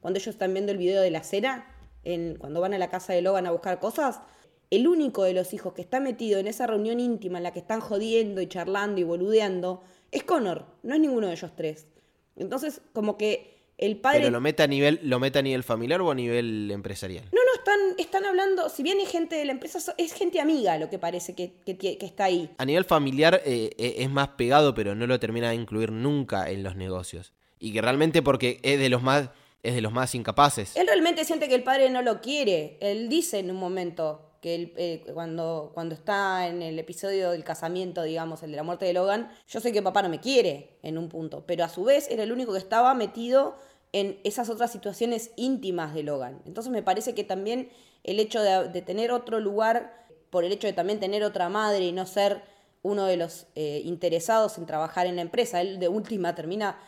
cuando ellos están viendo el video de la cena, en, cuando van a la casa de Logan a buscar cosas, el único de los hijos que está metido en esa reunión íntima en la que están jodiendo y charlando y boludeando, es Connor, no es ninguno de ellos tres. Entonces, como que el padre... ¿Pero lo mete a nivel, lo mete a nivel familiar o a nivel empresarial? No, no, están, están hablando, si bien es gente de la empresa, es gente amiga lo que parece que, está ahí. A nivel familiar eh, eh, es más pegado, pero no lo termina de incluir nunca en los negocios. Y que realmente porque es de los más, es de los más incapaces. Él realmente siente que el padre no lo quiere. Él dice en un momento, que él, eh, cuando, cuando está en el episodio del casamiento, digamos, el de la muerte de Logan, yo sé que papá no me quiere en un punto, pero a su vez era el único que estaba metido en esas otras situaciones íntimas de Logan. Entonces me parece que también el hecho de, tener otro lugar, por el hecho de también tener otra madre y no ser uno de los eh, interesados en trabajar en la empresa, él de última termina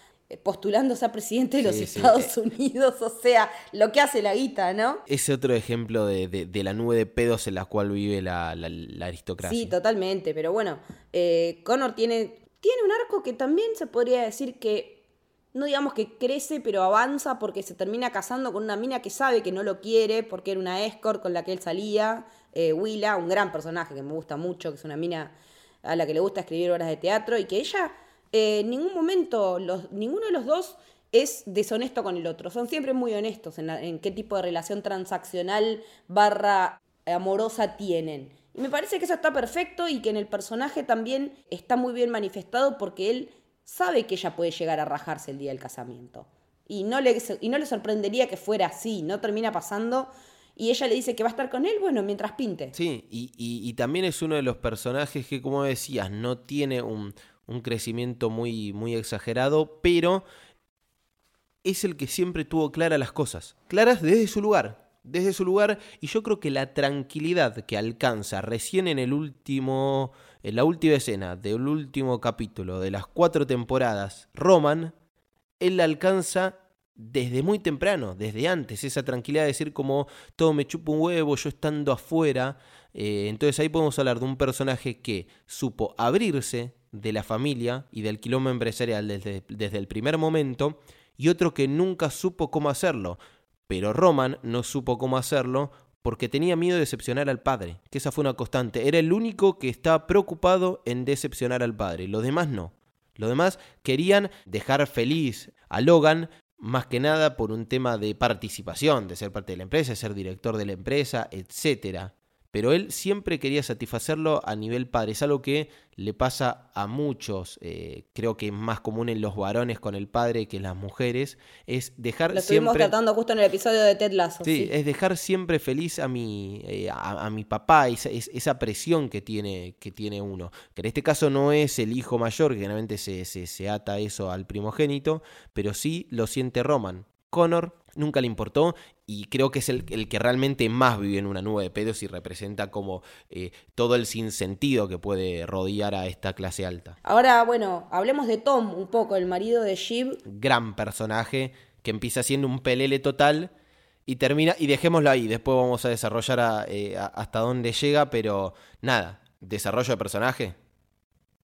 postulándose a presidente de los Estados Unidos, o sea, lo que hace la guita, ¿no? Es otro ejemplo de, la nube de pedos en la cual vive la, aristocracia. Sí, totalmente, pero bueno, eh, Connor tiene, tiene un arco que también se podría decir que, no digamos que crece, pero avanza porque se termina casando con una mina que sabe que no lo quiere, porque era una escort con la que él salía, eh, Willa, un gran personaje que me gusta mucho, que es una mina a la que le gusta escribir obras de teatro y que ella eh, en ningún momento ninguno de los dos es deshonesto con el otro. Son siempre muy honestos en, qué tipo de relación transaccional barra amorosa tienen. Y me parece que eso está perfecto y que en el personaje también está muy bien manifestado porque él sabe que ella puede llegar a rajarse el día del casamiento. Y no le, y no le sorprendería que fuera así, no termina pasando. Y ella le dice que va a estar con él, bueno, mientras pinte. Sí, y también es uno de los personajes que, como decías, no tiene un, un crecimiento muy, muy exagerado, pero es el que siempre tuvo claras las cosas, claras desde su lugar, desde su lugar, y yo creo que la tranquilidad que alcanza recién en el último, en la última escena del último capítulo de las cuatro temporadas, Roman, él la alcanza desde muy temprano, desde antes, esa tranquilidad de decir como todo me chupa un huevo, yo estando afuera. Eh, entonces ahí podemos hablar de un personaje que supo abrirse, de la familia y del quilombo empresarial desde, desde el primer momento, y otro que nunca supo cómo hacerlo. Pero Roman no supo cómo hacerlo porque tenía miedo de decepcionar al padre, que esa fue una constante. Era el único que estaba preocupado en decepcionar al padre, los demás no. Los demás querían dejar feliz a Logan más que nada por un tema de participación, de ser parte de la empresa, de ser director de la empresa, etc. pero él siempre quería satisfacerlo a nivel padre. Es algo que le pasa a muchos, eh, creo que es más común en los varones con el padre que en las mujeres, es dejar Lo estuvimos siempre... tratando justo en el episodio de Ted Lasso. Sí, sí. es dejar siempre feliz a mi, eh, a, a mi papá, esa, es- esa presión que tiene, que tiene uno. Que en este caso no es el hijo mayor, que generalmente se, se, se ata eso al primogénito, pero sí lo siente Roman. Connor nunca le importó y creo que es el, el que realmente más vive en una nube de pedos y representa como eh, todo el sinsentido que puede rodear a esta clase alta. Ahora, bueno, hablemos de Tom un poco, el marido de Shiv. Gran personaje que empieza siendo un pelele total y termina, y dejémoslo ahí, después vamos a desarrollar a- eh, a- hasta dónde llega, pero nada, desarrollo de personaje,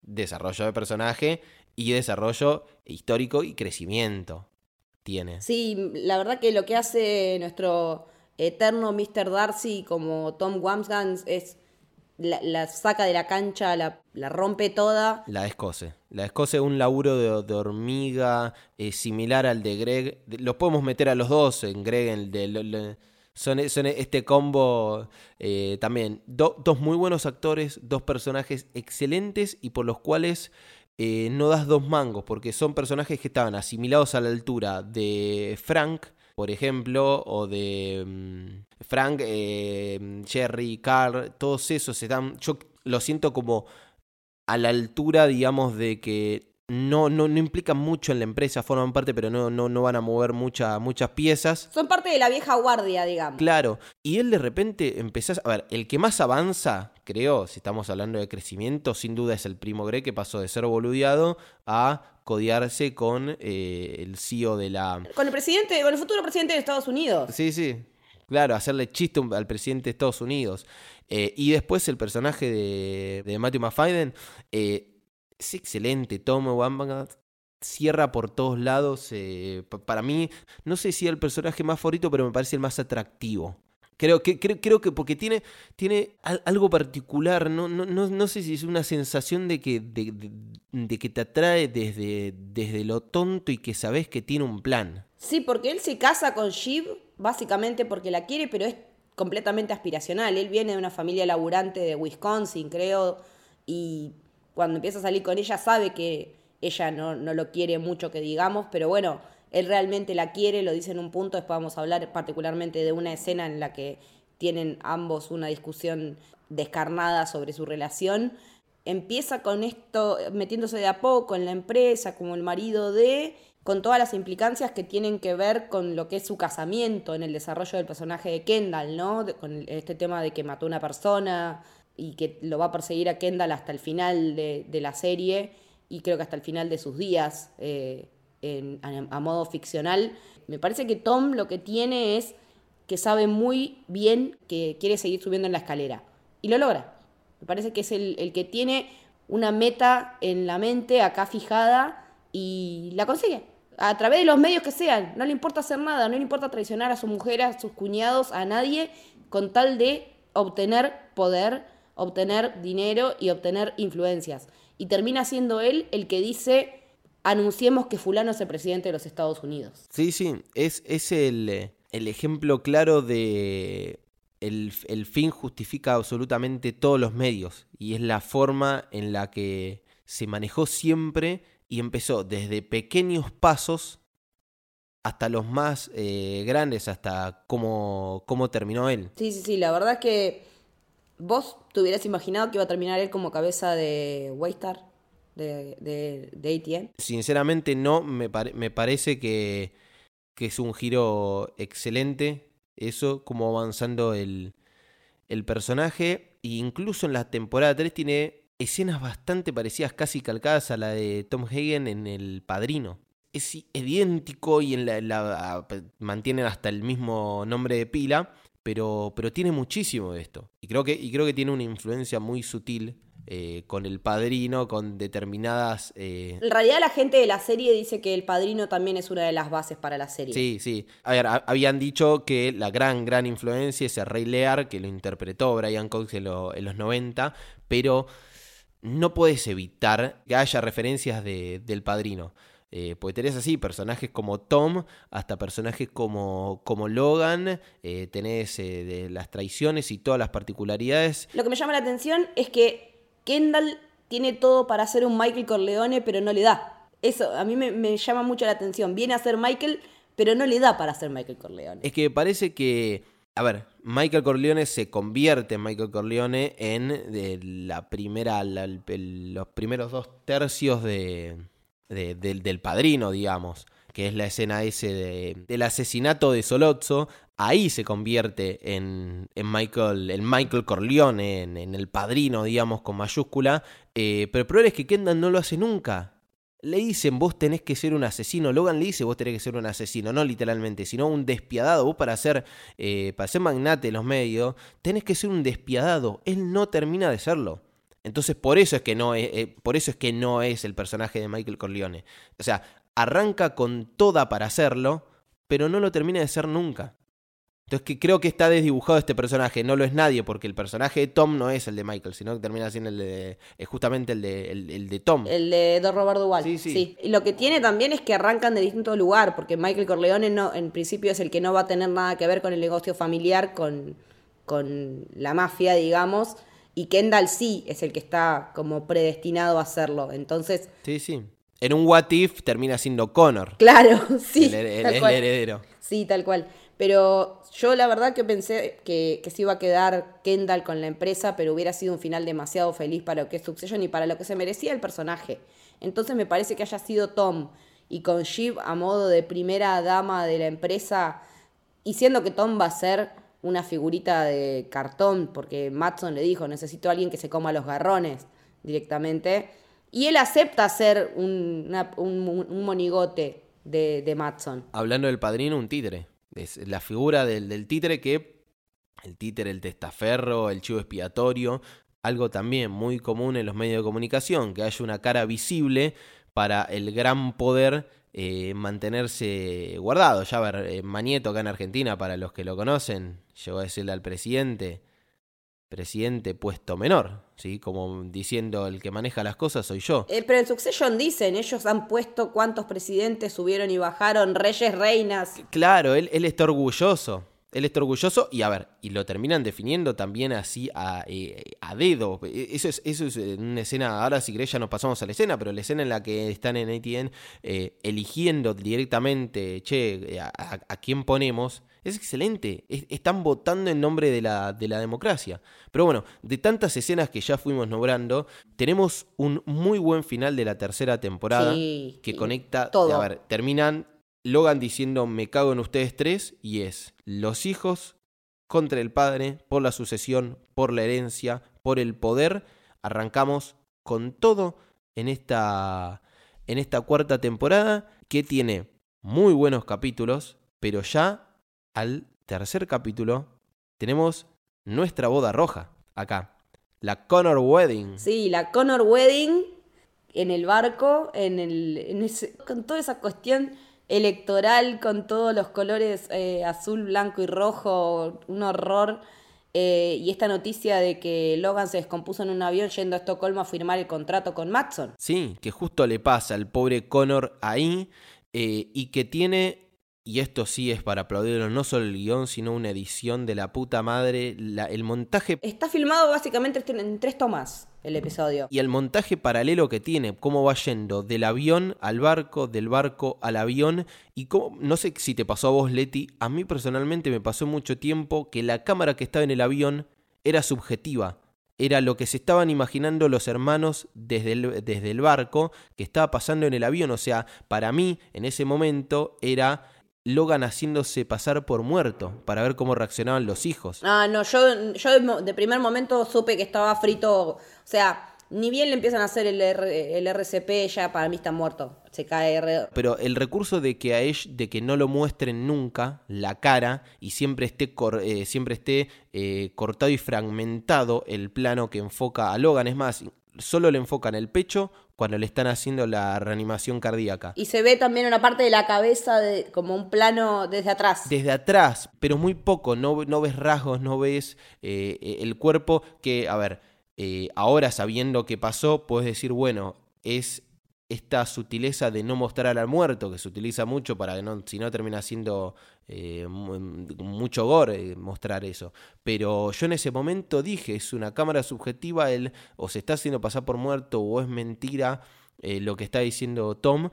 desarrollo de personaje y desarrollo histórico y crecimiento tiene. Sí, la verdad que lo que hace nuestro eterno Mr. Darcy como Tom Wamsgans es la, la saca de la cancha, la, la rompe toda. La escoce. La escoce un laburo de, de hormiga eh, similar al de Greg. Los podemos meter a los dos en Greg. En de, son, son este combo eh, también. Do- dos muy buenos actores, dos personajes excelentes y por los cuales eh, no das dos mangos, porque son personajes que estaban asimilados a la altura de Frank, por ejemplo, o de mm, Frank, eh, Jerry, Carl, todos esos están. Yo lo siento como a la altura, digamos, de que no, no, no implican mucho en la empresa, forman parte, pero no, no, no van a mover mucha- muchas piezas. Son parte de la vieja guardia, digamos. Claro, y él de repente empezás, a ver, el que más avanza, creo, si estamos hablando de crecimiento, sin duda es el primo Greg que pasó de ser boludeado a codearse con eh, el CEO de la... Con el presidente, con el futuro presidente de Estados Unidos. Sí, sí, claro, hacerle chiste al presidente de Estados Unidos. Eh, y después el personaje de, de Matthew McFadden eh, es excelente, Tom Wambach cierra por todos lados. eh, pa- para mí, no sé si es el personaje más favorito, pero me parece el más atractivo. Creo que, creo, que porque tiene, tiene al- algo particular, no, no, no, no sé si es una sensación de que, de- de que te atrae desde, desde lo tonto y que sabes que tiene un plan. Sí, porque él se casa con Shiv básicamente porque la quiere, pero es completamente aspiracional. Él viene de una familia laburante de Wisconsin, creo, y cuando empieza a salir con ella sabe que ella no, no lo quiere mucho que digamos, pero bueno, él realmente la quiere, lo dice en un punto, después vamos a hablar particularmente de una escena en la que tienen ambos una discusión descarnada sobre su relación. Empieza con esto, metiéndose de a poco en la empresa, como el marido de, con todas las implicancias que tienen que ver con lo que es su casamiento en el desarrollo del personaje de Kendall, ¿no? Con este tema de que mató a una persona y que lo va a perseguir a Kendall hasta el final de, de la serie y creo que hasta el final de sus días eh, en- a, modo ficcional. Me parece que Tom lo que tiene es que sabe muy bien que quiere seguir subiendo en la escalera y lo logra. Me parece que es el, el que tiene una meta en la mente acá fijada y la consigue. A través de los medios que sean. No le importa hacer nada, no le importa traicionar a su mujer, a sus cuñados, a nadie, con tal de obtener poder, obtener dinero y obtener influencias. Y termina siendo él el que dice, anunciemos que fulano es el presidente de los Estados Unidos. Sí, sí, es, es el, el ejemplo claro de el, el fin justifica absolutamente todos los medios y es la forma en la que se manejó siempre y empezó desde pequeños pasos hasta los más eh, grandes, hasta cómo, cómo terminó él. Sí, sí, sí, la verdad es que vos te hubieras imaginado que iba a terminar él como cabeza de Waystar, de, de, de ATN. Sinceramente no, me, pare- me parece que, que es un giro excelente eso, como avanzando el, el personaje. E incluso en la temporada 3 tiene escenas bastante parecidas, casi calcadas a la de Tom Hagen en El Padrino. Es idéntico y en la, la- mantienen hasta el mismo nombre de pila, pero, pero tiene muchísimo de esto. Y creo que, y creo que tiene una influencia muy sutil eh, con El Padrino, con determinadas... eh, En realidad la gente de la serie dice que El Padrino también es una de las bases para la serie. Sí, sí. A ver, ha- habían dicho que la gran, gran influencia es el Rey Lear, que lo interpretó Brian Cox en, lo- en los 90, pero no puedes evitar que haya referencias de- del padrino. Eh, porque tenés así personajes como Tom, hasta personajes como, como Logan, eh, tenés eh, de las traiciones y todas las particularidades. Lo que me llama la atención es que Kendall tiene todo para ser un Michael Corleone, pero no le da. Eso a mí me, me llama mucho la atención. Viene a ser Michael, pero no le da para ser Michael Corleone. Es que parece que, a ver, Michael Corleone se convierte en Michael Corleone en de la primera, la- el- el- los primeros dos tercios de, de- del, del padrino, digamos, que es la escena ese de- del asesinato de Solozzo. Ahí se convierte en, en Michael, en Michael Corleone, en, en el padrino, digamos, con mayúscula. Eh, pero el problema es que Kendall no lo hace nunca. Le dicen, vos tenés que ser un asesino. Logan le dice, vos tenés que ser un asesino. No literalmente, sino un despiadado. Vos para ser, eh, para ser magnate en los medios, tenés que ser un despiadado. Él no termina de serlo. Entonces, por eso es que no es, eh, por eso es, que no es el personaje de Michael Corleone. O sea, arranca con toda para hacerlo, pero no lo termina de ser nunca. Entonces que creo que está desdibujado este personaje, no lo es nadie, porque el personaje de Tom no es el de Michael, sino que termina siendo el de, es justamente el de, el- el de Tom. El de Don Robert Duval. Sí, sí. Y lo que tiene también es que arrancan de distinto lugar, porque Michael Corleone no, en principio es el que no va a tener nada que ver con el negocio familiar, con, con la mafia, digamos, y Kendall sí es el que está como predestinado a hacerlo. Entonces, Sí, sí. En un What If termina siendo Connor. claro, sí. el, el heredero. Sí, tal cual. Pero yo la verdad que pensé que, que se iba a quedar Kendall con la empresa, pero hubiera sido un final demasiado feliz para lo que es Succession y para lo que se merecía el personaje. Entonces me parece que haya sido Tom y con Shiv a modo de primera dama de la empresa, y siendo que Tom va a ser una figurita de cartón, porque Matson le dijo, necesito a alguien que se coma los garrones directamente, y él acepta ser un, monigote de, de Matson. Hablando del padrino, un títere. Es la figura del, del títere que. El títere, el testaferro, el chivo expiatorio. Algo también muy común en los medios de comunicación, que haya una cara visible para el gran poder eh, mantenerse guardado. Ya ver, eh, Manieto acá en Argentina, para los que lo conocen, llegó a decirle al presidente, presidente puesto menor, ¿sí? Como diciendo, el que maneja las cosas soy yo. Eh, pero en Succession dicen, ellos han puesto cuántos presidentes subieron y bajaron, reyes, reinas. Claro, él, él está orgulloso. Él está orgulloso y a ver, y lo terminan definiendo también así a, eh, a dedo. Eso es, eso es en una escena, ahora si querés ya nos pasamos a la escena, pero la escena en la que están en ATN eh, eligiendo directamente, che, a, a- a quién ponemos, es excelente. Es- están votando en nombre de la, de la democracia. Pero bueno, de tantas escenas que ya fuimos nombrando, tenemos un muy buen final de la tercera temporada Sí, que conecta, todo. a ver, terminan Logan diciendo me cago en ustedes tres y es los hijos contra el padre por la sucesión, por la herencia, por el poder. Arrancamos con todo en esta en esta cuarta temporada que tiene muy buenos capítulos, pero ya al tercer capítulo tenemos nuestra boda roja acá, la Connor Wedding. Sí, la Connor Wedding en el barco, en el, en ese- con toda esa cuestión electoral, con todos los colores eh, azul, blanco y rojo, un horror. eh, y esta noticia de que Logan se descompuso en un avión yendo a Estocolmo a firmar el contrato con Matson. Sí, que justo le pasa al pobre Connor ahí eh, y que tiene, y esto sí es para aplaudirlo, no solo el guion, sino una edición de la puta madre, la- el montaje Está filmado básicamente en tres tomas el episodio. y el montaje paralelo que tiene, cómo va yendo del avión al barco, del barco al avión, y cómo, no sé si te pasó a vos, Leti, a mí personalmente me pasó mucho tiempo que la cámara que estaba en el avión era subjetiva. Era lo que se estaban imaginando los hermanos desde el, desde el barco que estaba pasando en el avión. O sea, para mí, en ese momento, era Logan haciéndose pasar por muerto para ver cómo reaccionaban los hijos. Ah, no, yo, yo de primer momento supe que estaba frito. O sea, ni bien le empiezan a hacer el, R- el RCP, ya para mí está muerto. Se cae. R- Pero el recurso de que a ella, de que no lo muestren nunca la cara y siempre esté, cor- eh, siempre esté eh, cortado y fragmentado el plano que enfoca a Logan, es más, solo le enfocan el pecho cuando le están haciendo la reanimación cardíaca. Y se ve también una parte de la cabeza de, como un plano desde atrás. Desde atrás, pero muy poco, no, no ves rasgos, no ves eh, el cuerpo que, a ver, eh, ahora sabiendo qué pasó, puedes decir, bueno, es esta sutileza de no mostrar al muerto, que se utiliza mucho para que no, si no termina siendo eh, mucho gore eh, mostrar eso. Pero yo en ese momento dije, es una cámara subjetiva, él o se está haciendo pasar por muerto o es mentira eh, lo que está diciendo Tom.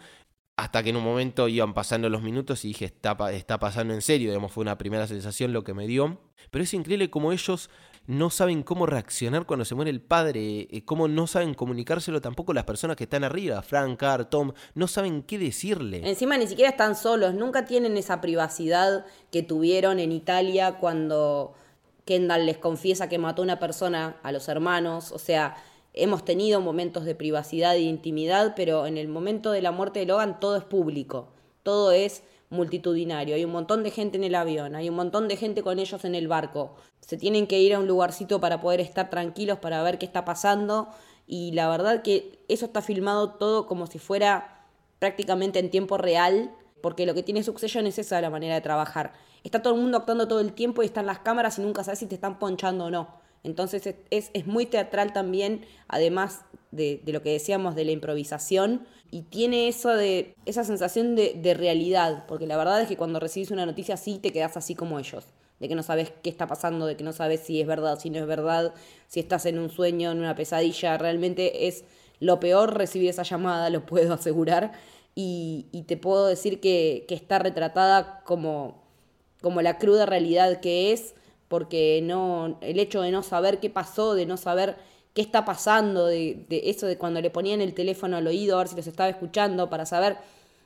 Hasta que en un momento iban pasando los minutos y dije, está, está pasando en serio, digamos, fue una primera sensación lo que me dio. Pero es increíble como ellos no saben cómo reaccionar cuando se muere el padre, eh, cómo no saben comunicárselo tampoco las personas que están arriba, Frank, Carr, Tom, no saben qué decirle. Encima ni siquiera están solos, nunca tienen esa privacidad que tuvieron en Italia cuando Kendall les confiesa que mató a una persona a los hermanos, o sea, hemos tenido momentos de privacidad e intimidad, pero en el momento de la muerte de Logan todo es público, todo es multitudinario, hay un montón de gente en el avión, hay un montón de gente con ellos en el barco, se tienen que ir a un lugarcito para poder estar tranquilos, para ver qué está pasando, y la verdad que eso está filmado todo como si fuera prácticamente en tiempo real, porque lo que tiene Succession es esa la manera de trabajar. Está todo el mundo actuando todo el tiempo y están las cámaras y nunca sabes si te están ponchando o no. Entonces es, es, muy teatral también, además de, lo que decíamos de la improvisación, y tiene eso de, esa sensación de, realidad, porque la verdad es que cuando recibes una noticia así te quedas así como ellos, de que no sabes qué está pasando, de que no sabes si es verdad, si no es verdad, si estás en un sueño, en una pesadilla, realmente es lo peor recibir esa llamada, lo puedo asegurar, y, y te puedo decir que, que está retratada como, como la cruda realidad que es, porque no, el hecho de no saber qué pasó, de no saber qué está pasando, de, eso de cuando le ponían el teléfono al oído a ver si los estaba escuchando, para saber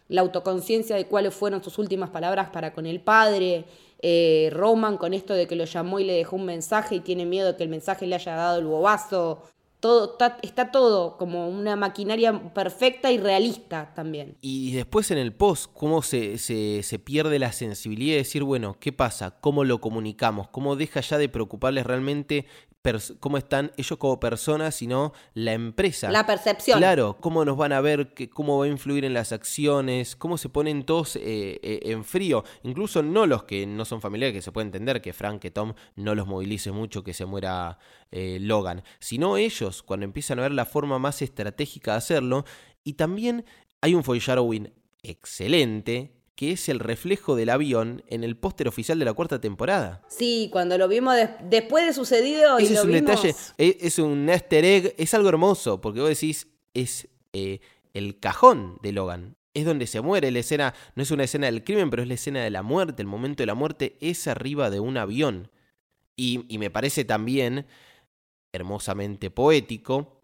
la autoconciencia de cuáles fueron sus últimas palabras para con el padre, eh, Roman con esto de que lo llamó y le dejó un mensaje y tiene miedo de que el mensaje le haya dado el bobazo, todo, está, está, todo como una maquinaria perfecta y realista también. Y después en el post, cómo se, se, se, pierde la sensibilidad de decir, bueno, ¿qué pasa? ¿Cómo lo comunicamos? ¿Cómo deja ya de preocuparles realmente cómo están ellos como personas, sino la empresa. La percepción. Claro, cómo nos van a ver, cómo va a influir en las acciones, cómo se ponen todos eh, eh, en frío. Incluso no los que no son familiares, que se puede entender que Frank, que Tom no los movilice mucho, que se muera eh, Logan, sino ellos, cuando empiezan a ver la forma más estratégica de hacerlo. Y también hay un foreshadowing excelente que es el reflejo del avión en el póster oficial de la cuarta temporada. Sí, cuando lo vimos de después de sucedido Ese y es lo un vimos... detalle, es, es, un easter egg, es algo hermoso, porque vos decís, es eh, el cajón de Logan. Es donde se muere la escena, no es una escena del crimen, pero es la escena de la muerte, el momento de la muerte es arriba de un avión. Y, y me parece también hermosamente poético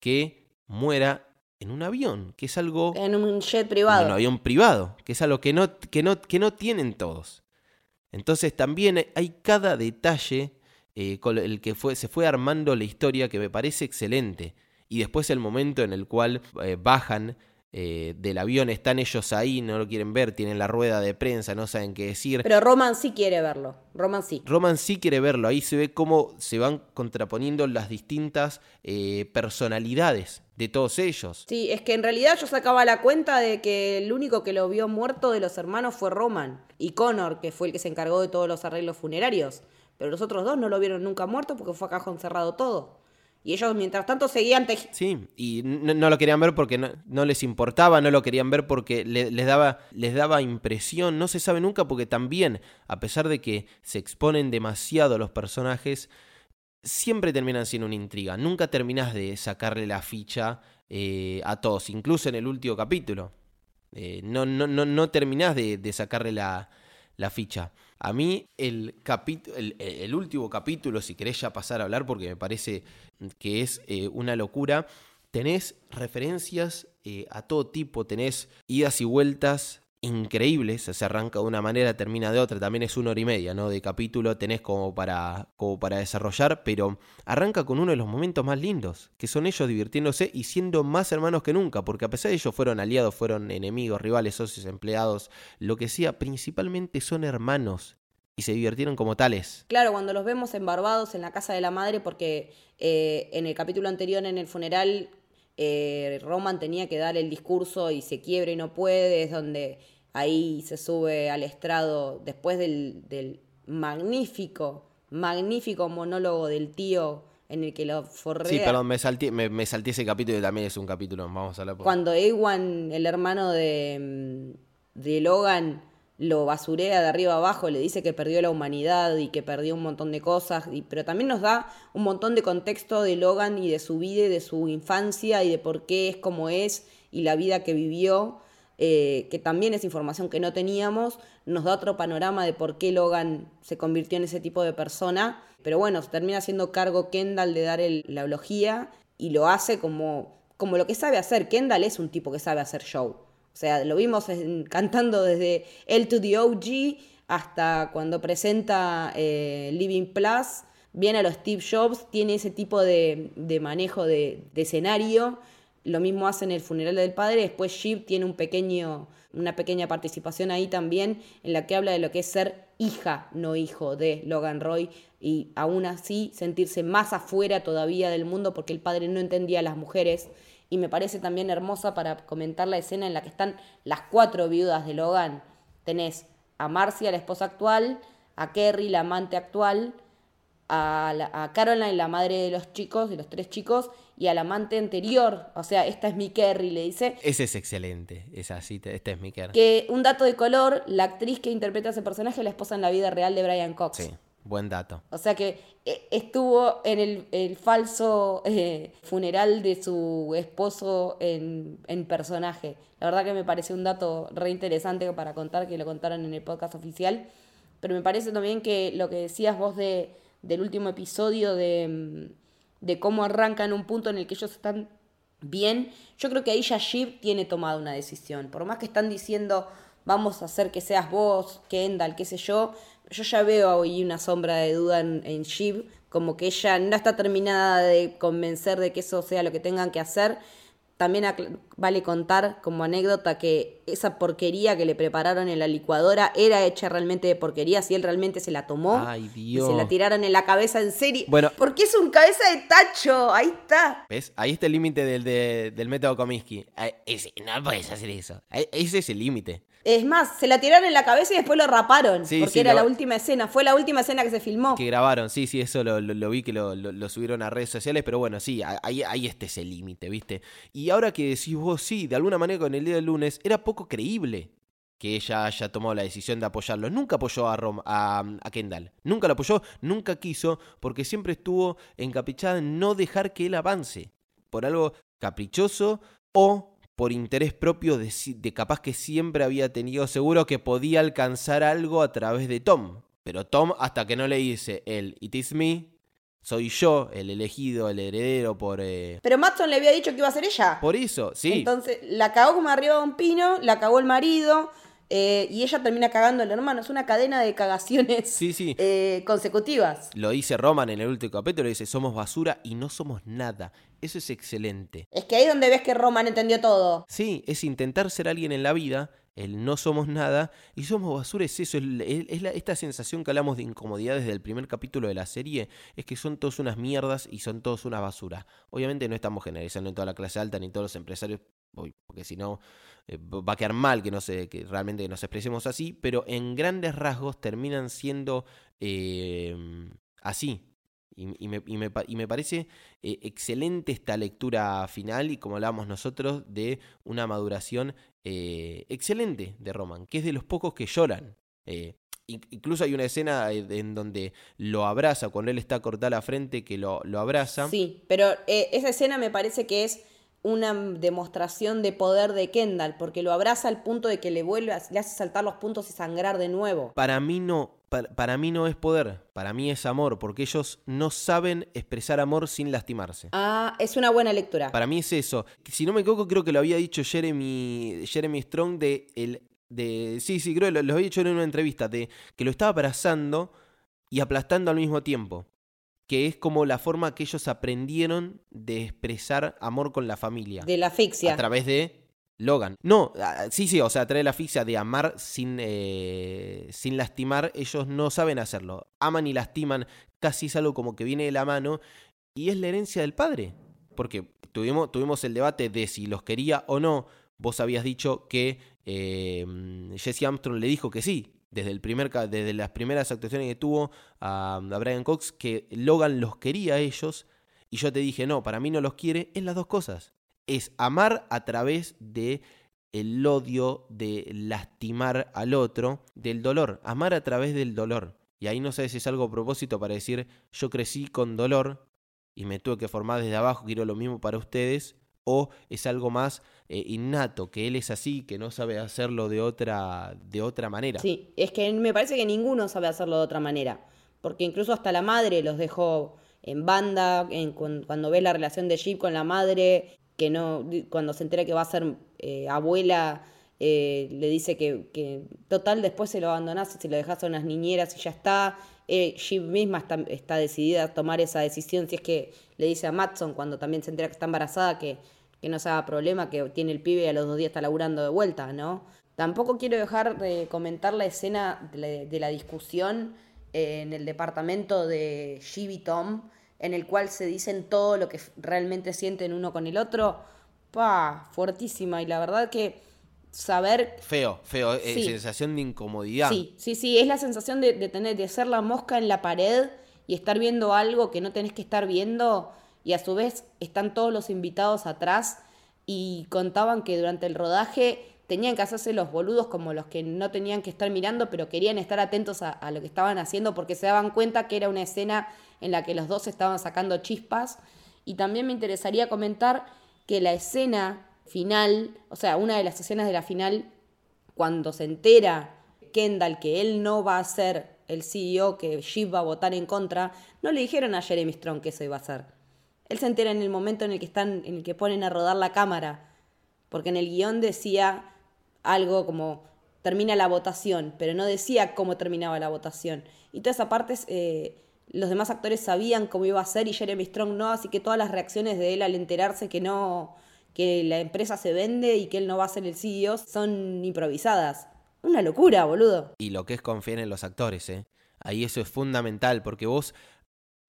que muera en un avión, que es algo... En un jet privado. En un avión privado, que es algo que no, que no, que no tienen todos. Entonces también hay cada detalle eh, con el que fue, se fue armando la historia que me parece excelente. Y después el momento en el cual eh, bajan eh, del avión, están ellos ahí, no lo quieren ver, tienen la rueda de prensa, no saben qué decir. Pero Roman sí quiere verlo, Roman sí. Roman sí quiere verlo, ahí se ve cómo se van contraponiendo las distintas personalidades de todos ellos. Sí, es que en realidad yo sacaba la cuenta de que el único que lo vio muerto de los hermanos fue Roman y Connor, que fue el que se encargó de todos los arreglos funerarios. Pero los otros dos no lo vieron nunca muerto porque fue a cajón cerrado todo. Y ellos, mientras tanto, seguían tejiendo. Sí, y no, no, lo querían ver porque no, no, les importaba, no lo querían ver porque le, les, daba, les daba impresión. No se sabe nunca porque también, a pesar de que se exponen demasiado los personajes, siempre terminan siendo una intriga. Nunca terminas de sacarle la ficha eh, a todos, incluso en el último capítulo. Eh, no, no, no, no terminás de, sacarle la, la ficha. A mí el, el, el, último capítulo, si querés ya pasar a hablar, porque me parece que es eh, una locura, tenés referencias a todo tipo, tenés idas y vueltas increíbles, se arranca de una manera, termina de otra, también es una hora y media, ¿no? De capítulo tenés como para, como para desarrollar, pero arranca con uno de los momentos más lindos, que son ellos divirtiéndose y siendo más hermanos que nunca, porque a pesar de ellos fueron aliados, fueron enemigos, rivales, socios, empleados, lo que sea, principalmente son hermanos. Y se divirtieron como tales. Claro, cuando los vemos embarbados en la casa de la madre, porque eh, en el capítulo anterior, en el funeral, eh, Roman tenía que dar el discurso y se quiebra y no puede, es donde ahí se sube al estrado después del, del magnífico, magnífico monólogo del tío en el que lo forrea. Sí, perdón, me salté, me, me salté ese capítulo y también es un capítulo, vamos a hablar por... Cuando Ewan, el hermano de, mm, de Logan, lo basurea de arriba abajo, le dice que perdió la humanidad y que perdió un montón de cosas, y, pero también nos da un montón de contexto de Logan y de su vida y de su infancia y de por qué es como es y la vida que vivió, eh, que también es información que no teníamos, nos da otro panorama de por qué Logan se convirtió en ese tipo de persona, pero bueno, termina haciendo cargo Kendall de dar la eulogía y lo hace como, como lo que sabe hacer. Kendall es un tipo que sabe hacer show. Sea, lo vimos en- cantando desde el to the OG hasta cuando presenta eh, Living Plus. Viene a los Steve Jobs, tiene ese tipo de, de manejo de, de escenario. Lo mismo hace en el funeral del padre. Después Shiv tiene un pequeño, una pequeña participación ahí también en la que habla de lo que es ser hija, no hijo de Logan Roy. Y aún así sentirse más afuera todavía del mundo porque el padre no entendía a las mujeres y me parece también hermosa para comentar la escena en la que están las cuatro viudas de Logan. Tenés a Marcia, la esposa actual, a Kerry, la amante actual, a, la- a Caroline, la madre de los chicos, de los tres chicos, y al amante anterior. O sea, esta es mi Kerry, le dice. Ese es excelente, es así, te- este es mi cara. Que un dato de color, la actriz que interpreta a ese personaje es la esposa en la vida real de Brian Cox. Sí, buen dato. O sea que eh, estuvo en el, el falso eh, funeral de su esposo en, en personaje. La verdad que me parece un dato re interesante para contar, que lo contaron en el podcast oficial. Pero me parece también que lo que decías vos de, del último episodio de, mm, de cómo arranca en un punto en el que ellos están bien, yo creo que ahí ya Shiv tiene tomado una decisión. Por más que están diciendo, vamos a hacer que seas vos, Kendall, qué sé yo, yo ya veo ahí una sombra de duda en, en Shiv, como que ella no está terminada de convencer de que eso sea lo que tengan que hacer. También vale contar como anécdota que esa porquería que le prepararon en la licuadora era hecha realmente de porquería, si él realmente se la tomó Ay, y Dios. se la tiraron en la cabeza en serio. Bueno. porque es un cabeza de tacho, ahí está. ¿Ves? Ahí está el límite del, de- del método Comiskey. Ah, ese- no puedes hacer eso. Ah, Ese es el límite. Es más, se la tiraron en la cabeza y después lo raparon. Sí, porque sí, era lo- la última escena. Fue la última escena que se filmó. Que grabaron, sí, sí, eso lo, lo- lo vi que lo, subieron a redes sociales, pero bueno, sí, ahí, ahí está ese límite, ¿viste? Y ahora que decís vos, sí, de alguna manera con el día del lunes, era poco creíble que ella haya tomado la decisión de apoyarlo. Nunca apoyó a, Rom- a, a Kendall. Nunca lo apoyó, nunca quiso, porque siempre estuvo encaprichada en no dejar que él avance. Por algo caprichoso o por interés propio de, de capaz que siempre había tenido seguro que podía alcanzar algo a través de Tom. Pero Tom, hasta que no le dice el It is me, soy yo el elegido, el heredero por... eh, Pero Matson le había dicho que iba a ser ella. por eso, sí. Entonces, la cagó como arriba de un pino, la cagó el marido. Eh, y ella termina cagando al hermano. Es una cadena de cagaciones Sí, sí. eh, consecutivas. Lo dice Roman en el último capítulo, dice, somos basura y no somos nada. Eso es excelente. Es que ahí es donde ves que Roman entendió todo. Sí, es intentar ser alguien en la vida, el no somos nada, y somos basura, es eso, es, es- es la- esta sensación que hablamos de incomodidad desde el primer capítulo de la serie, es que son todos unas mierdas y son todos una basura. Obviamente no estamos generalizando en toda la clase alta ni todos los empresarios, porque si no eh, va a quedar mal que, no se, que realmente nos expresemos así, pero en grandes rasgos terminan siendo eh, así. Y, me, y me y me parece eh, excelente esta lectura final y como hablábamos nosotros de una maduración eh, excelente de Roman, que es de los pocos que lloran. In- incluso hay una escena en donde lo abraza, cuando él está cortada la frente, que lo, lo abraza. Sí, pero esa escena me parece que es una demostración de poder de Kendall, porque lo abraza al punto de que le vuelve, a- le hace saltar los puntos y sangrar de nuevo. Para mí no, para, para mí no es poder, para mí es amor, porque ellos no saben expresar amor sin lastimarse. Ah, es una buena lectura. Para mí es eso. Si no me equivoco, creo que lo había dicho Jeremy, Jeremy Strong de el de sí, sí, creo que lo, lo había dicho en una entrevista de que lo estaba abrazando y aplastando al mismo tiempo. Que es como la forma que ellos aprendieron de expresar amor con la familia. De la asfixia. A través de Logan. No, ah, sí, sí, o sea, trae la asfixia de amar sin, eh, sin lastimar. Ellos no saben hacerlo. Aman y lastiman. Casi es algo como que viene de la mano. Y es la herencia del padre. Porque tuvimos, tuvimos el debate de si los quería o no. Vos habías dicho que eh, Jesse Armstrong le dijo que sí. Desde, el primer, desde las primeras actuaciones que tuvo a, a Brian Cox, que Logan los quería a ellos y yo te dije, no, para mí no los quiere, es las dos cosas. Es amar a través de el odio, de lastimar al otro, del dolor, amar a través del dolor. Y ahí no sé si es algo a propósito para decir, yo crecí con dolor y me tuve que formar desde abajo, quiero lo mismo para ustedes, o es algo más eh, innato, que él es así, que no sabe hacerlo de otra, de otra manera. Sí, es que me parece que ninguno sabe hacerlo de otra manera, porque incluso hasta la madre los dejó en banda, cuando ves la relación de Jeep con la madre, que no, cuando se entera que va a ser eh, abuela, eh, le dice que, total después se lo abandonás y se lo dejas a unas niñeras y ya está. Eh, misma está, está, decidida a tomar esa decisión si es que le dice a Matson cuando también se entera que está embarazada que, que no se haga problema, que tiene el pibe y a los dos días está laburando de vuelta, ¿no? Tampoco quiero dejar de comentar la escena de la, discusión eh, en el departamento de y Tom, en el cual se dicen todo lo que realmente sienten uno con el otro. Pa, fuertísima. Y la verdad que saber. Feo, feo, eh, sensación de incomodidad. Sí, sí, sí, es la sensación de, de, tener, de ser la mosca en la pared y estar viendo algo que no tenés que estar viendo. Y a su vez están todos los invitados atrás y contaban que durante el rodaje tenían que hacerse los boludos como los que no tenían que estar mirando, pero querían estar atentos a, lo que estaban haciendo porque se daban cuenta que era una escena en la que los dos estaban sacando chispas. Y también me interesaría comentar que la escena final, o sea, una de las escenas de la final, cuando se entera Kendall que él no va a ser el CEO, que Jeep va a votar en contra, no le dijeron a Jeremy Strong que eso iba a ser. Él se entera en el momento en el que están, en el que ponen a rodar la cámara, porque en el guion decía algo como termina la votación, pero no decía cómo terminaba la votación. Y toda esa parte eh, los demás actores sabían cómo iba a ser y Jeremy Strong no, así que todas las reacciones de él al enterarse que no, que la empresa se vende y que él no va a ser el CEO son improvisadas. Una locura, boludo. Y lo que es confiar en los actores, ¿eh? Ahí eso es fundamental, porque vos,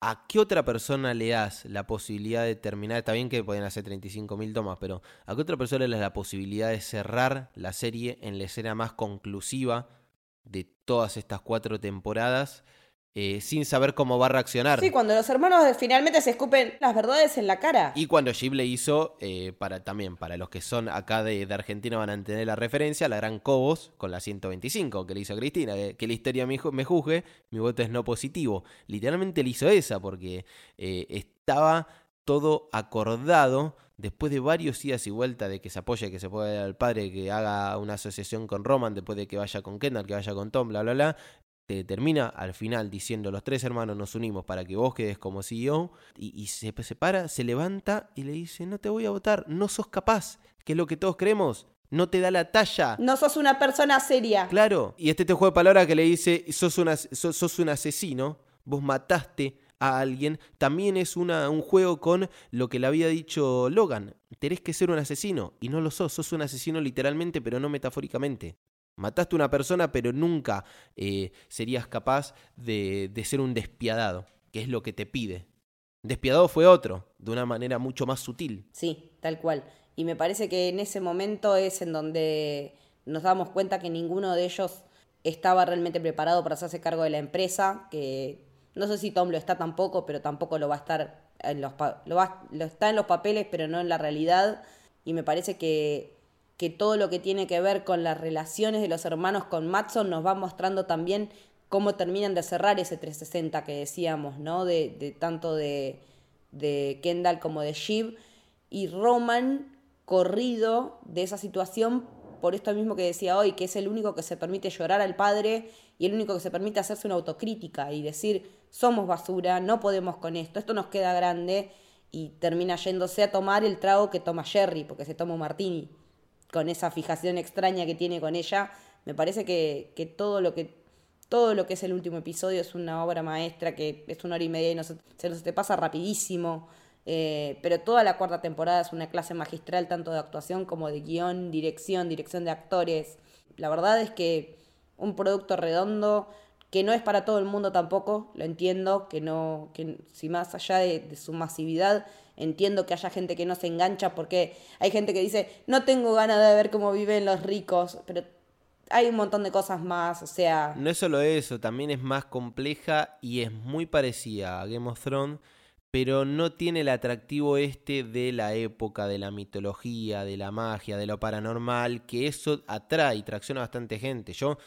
¿a qué otra persona le das la posibilidad de terminar? Está bien que pueden hacer 35.000 tomas, pero ¿a qué otra persona le das la posibilidad de cerrar la serie en la escena más conclusiva de todas estas cuatro temporadas? Eh, sin saber cómo va a reaccionar. Sí, cuando los hermanos finalmente se escupen las verdades en la cara. Y cuando le hizo, eh, para también, para los que son acá de, Argentina van a entender la referencia, la gran Cobos con la 125 que le hizo a Cristina, que, la historia me, me, juzgue, mi voto es no positivo. Literalmente le hizo esa porque eh, estaba todo acordado después de varios días y vuelta de que se apoye, que se pueda al padre, que haga una asociación con Roman, después de que vaya con Kendall, que vaya con Tom, bla, bla, bla, te termina al final diciendo los tres hermanos nos unimos para que vos quedes como CEO y, se separa, se levanta y le dice no te voy a votar, no sos capaz, que es lo que todos creemos. No te da la talla. No sos una persona seria. Claro. Y este te juego de palabras que le dice, sos, una, sos, un asesino, vos mataste a alguien, también es una, un juego con lo que le había dicho Logan. Tenés que ser un asesino. Y no lo sos, sos un asesino literalmente, pero no metafóricamente. Mataste a una persona, pero nunca eh, serías capaz de, ser un despiadado, que es lo que te pide. Despiadado fue otro, de una manera mucho más sutil. Sí, tal cual. Y me parece que en ese momento es en donde nos damos cuenta que ninguno de ellos estaba realmente preparado para hacerse cargo de la empresa, que no sé si Tom lo está tampoco, pero tampoco lo va a estar en los lo, lo está en los papeles, pero no en la realidad. Y me parece que que todo lo que tiene que ver con las relaciones de los hermanos con Matson nos va mostrando también cómo terminan de cerrar ese 360 que decíamos, ¿no? De, tanto de, de, Kendall como de Shiv. Y Roman corrido de esa situación por esto mismo que decía hoy, que es el único que se permite llorar al padre y el único que se permite hacerse una autocrítica y decir, somos basura, no podemos con esto, esto nos queda grande y termina yéndose a tomar el trago que toma Jerry, porque se toma martini con esa fijación extraña que tiene con ella, me parece que, que, todo lo que todo lo que es el último episodio es una obra maestra que es una hora y media y no se, nos te pasa rapidísimo. Eh, pero toda la cuarta temporada es una clase magistral tanto de actuación como de guion, dirección, dirección de actores. La verdad es que un producto redondo que no es para todo el mundo tampoco, lo entiendo, que no, que si más allá de su masividad, Entiendo que haya gente que no se engancha porque hay gente que dice, no tengo ganas de ver cómo viven los ricos, pero hay un montón de cosas más, o sea... No es solo eso, también es más compleja y es muy parecida a Game of Thrones, pero no tiene el atractivo este de la época, de la mitología, de la magia, de lo paranormal, que eso atrae y tracciona a bastante gente. Yo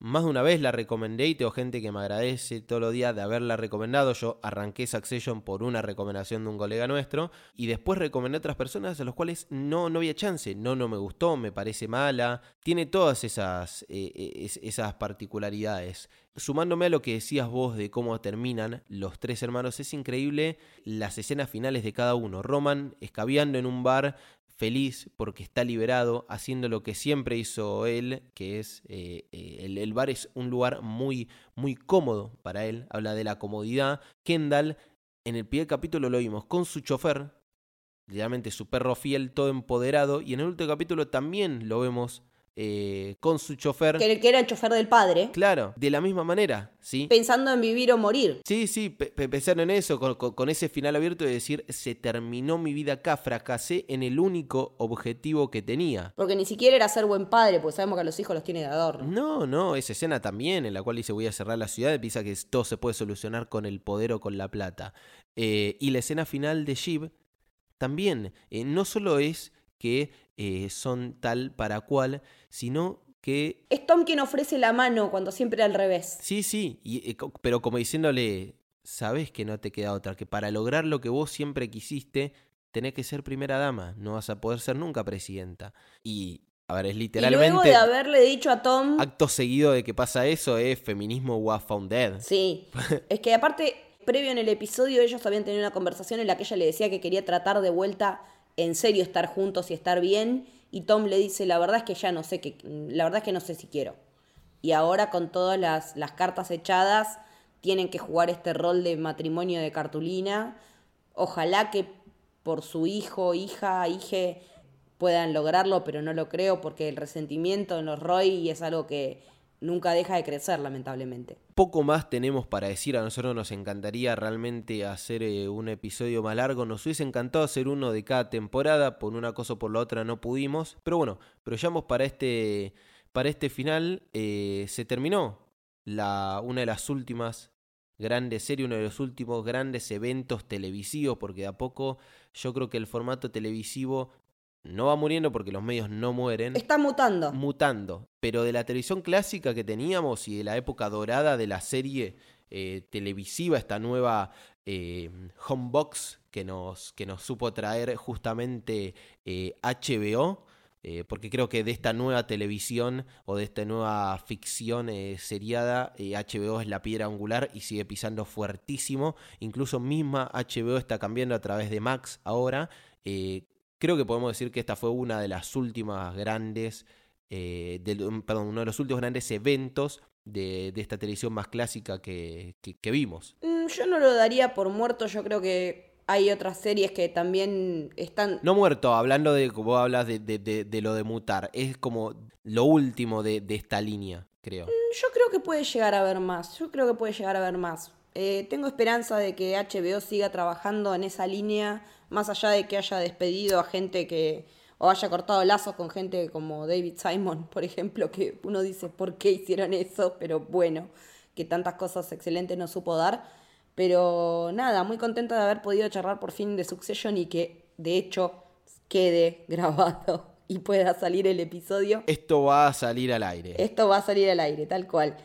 más de una vez la recomendé y tengo gente que me agradece todos los días de haberla recomendado. Yo arranqué Succession por una recomendación de un colega nuestro y después recomendé a otras personas a los cuales no, no había chance. No, no me gustó, me parece mala. Tiene todas esas, eh, eh, esas particularidades. Sumándome a lo que decías vos de cómo terminan los tres hermanos, es increíble las escenas finales de cada uno. Roman escabeando en un bar feliz porque está liberado, haciendo lo que siempre hizo él, que es eh, eh, el, bar es un lugar muy, muy cómodo para él, habla de la comodidad. Kendall, en el primer capítulo lo vimos con su chofer, realmente su perro fiel, todo empoderado, y en el último capítulo también lo vemos eh, con su chofer. Que, que, era el chofer del padre. Claro, de la misma manera, ¿sí? Pensando en vivir o morir. Sí, sí, pensando en eso, con, ese final abierto de decir, se terminó mi vida acá, fracasé en el único objetivo que tenía. Porque ni siquiera era ser buen padre, porque sabemos que a los hijos los tiene de adorno. No, no, esa escena también, en la cual dice voy a cerrar la ciudad, piensa que todo se puede solucionar con el poder o con la plata. Eh, y la escena final de Shiv también, eh, no solo es que eh, son tal para cual, sino que... Es Tom quien ofrece la mano cuando siempre al revés. Sí, sí, y, eh, pero como diciéndole, sabes que no te queda otra, que para lograr lo que vos siempre quisiste, tenés que ser primera dama, no vas a poder ser nunca presidenta. Y a ver, es literalmente. Y luego de haberle dicho a Tom. Acto seguido de que pasa eso es feminismo was found dead. Sí. es que aparte, previo en el episodio, ellos habían tenido una conversación en la que ella le decía que quería tratar de vuelta en serio estar juntos y estar bien. Y Tom le dice, la verdad es que ya no sé que, la verdad es que no sé si quiero. Y ahora con todas las, las cartas echadas, tienen que jugar este rol de matrimonio de cartulina. Ojalá que por su hijo, hija, hije puedan lograrlo, pero no lo creo porque el resentimiento en los Roy es algo que nunca deja de crecer, lamentablemente. Poco más tenemos para decir, a nosotros nos encantaría realmente hacer eh, un episodio más largo, nos hubiese encantado hacer uno de cada temporada, por una cosa o por la otra no pudimos, pero bueno, pero ya para este, para este final, eh, se terminó la, una de las últimas grandes series, uno de los últimos grandes eventos televisivos, porque de a poco yo creo que el formato televisivo no va muriendo porque los medios no mueren. Está mutando. Mutando. Pero de la televisión clásica que teníamos y de la época dorada de la serie eh, televisiva, esta nueva eh, homebox que nos, que nos supo traer justamente HBO, eh, porque creo que de esta nueva televisión o de esta nueva ficción seriada, HBO es la piedra angular y sigue pisando fuertísimo. Incluso misma HBO está cambiando a través de Max ahora creo que podemos decir que esta fue una de las últimas grandes, eh, perdón, uno de los últimos grandes eventos de, esta televisión más clásica que, vimos. Mm, yo no lo daría por muerto, yo creo que hay otras series que también están... No muerto, hablando de, como hablas de, de, lo de mutar, es como lo último de, esta línea, creo. Mm, yo creo que puede llegar a ver más, yo creo que puede llegar a ver más. Eh, tengo esperanza de que HBO siga trabajando en esa línea más allá de que haya despedido a gente que, o haya cortado lazos con gente como David Simon, por ejemplo, que uno dice, ¿por qué hicieron eso? Pero bueno, que tantas cosas excelentes no supo dar. Pero nada, muy contenta de haber podido charlar por fin de Succession y que de hecho quede grabado y pueda salir el episodio. Esto va a salir al aire. Esto va a salir al aire, tal cual.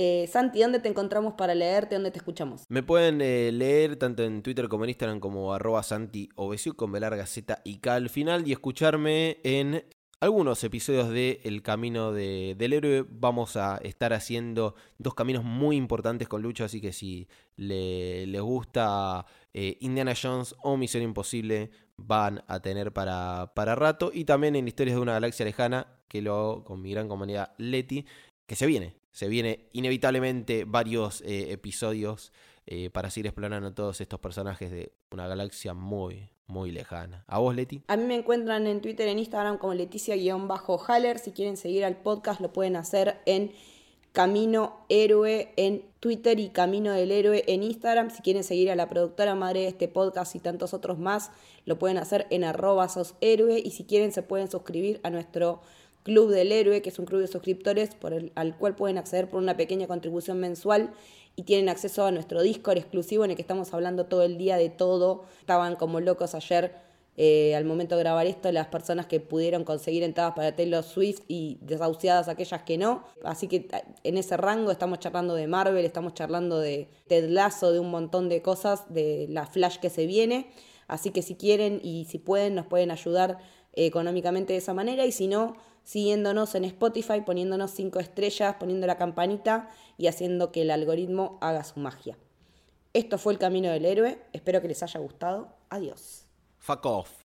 Eh, Santi, ¿dónde te encontramos para leerte? ¿Dónde te escuchamos? Me pueden eh, leer tanto en Twitter como en Instagram como arroba Santi con B larga Z y K al final y escucharme en algunos episodios de El Camino del Héroe. Vamos a estar haciendo dos caminos muy importantes con Lucho, así que si les gusta eh, Indiana Jones o Misión Imposible, van a tener para, para rato. Y también en Historias de una Galaxia Lejana, que lo hago con mi gran comunidad Leti, que se viene se viene inevitablemente varios eh, episodios eh, para seguir explorando todos estos personajes de una galaxia muy, muy lejana. ¿A vos, Leti? A mí me encuentran en Twitter, en Instagram como Leticia-Haller. Si quieren seguir al podcast, lo pueden hacer en Camino Héroe en Twitter y Camino del Héroe en Instagram. Si quieren seguir a la productora madre de este podcast y tantos otros más, lo pueden hacer en arroba héroe. Y si quieren, se pueden suscribir a nuestro Club del Héroe, que es un club de suscriptores al cual pueden acceder por una pequeña contribución mensual y tienen acceso a nuestro Discord exclusivo en el que estamos hablando todo el día de todo. Estaban como locos ayer eh, al momento de grabar esto las personas que pudieron conseguir entradas para Taylor Swift y desahuciadas aquellas que no. Así que en ese rango estamos charlando de Marvel, estamos charlando de Ted Lasso, de un montón de cosas, de la Flash que se viene. Así que si quieren y si pueden nos pueden ayudar eh, económicamente de esa manera y si no, siguiéndonos en Spotify, poniéndonos cinco estrellas, poniendo la campanita y haciendo que el algoritmo haga su magia. Esto fue El Camino del Héroe, espero que les haya gustado. Adiós. Fuck off.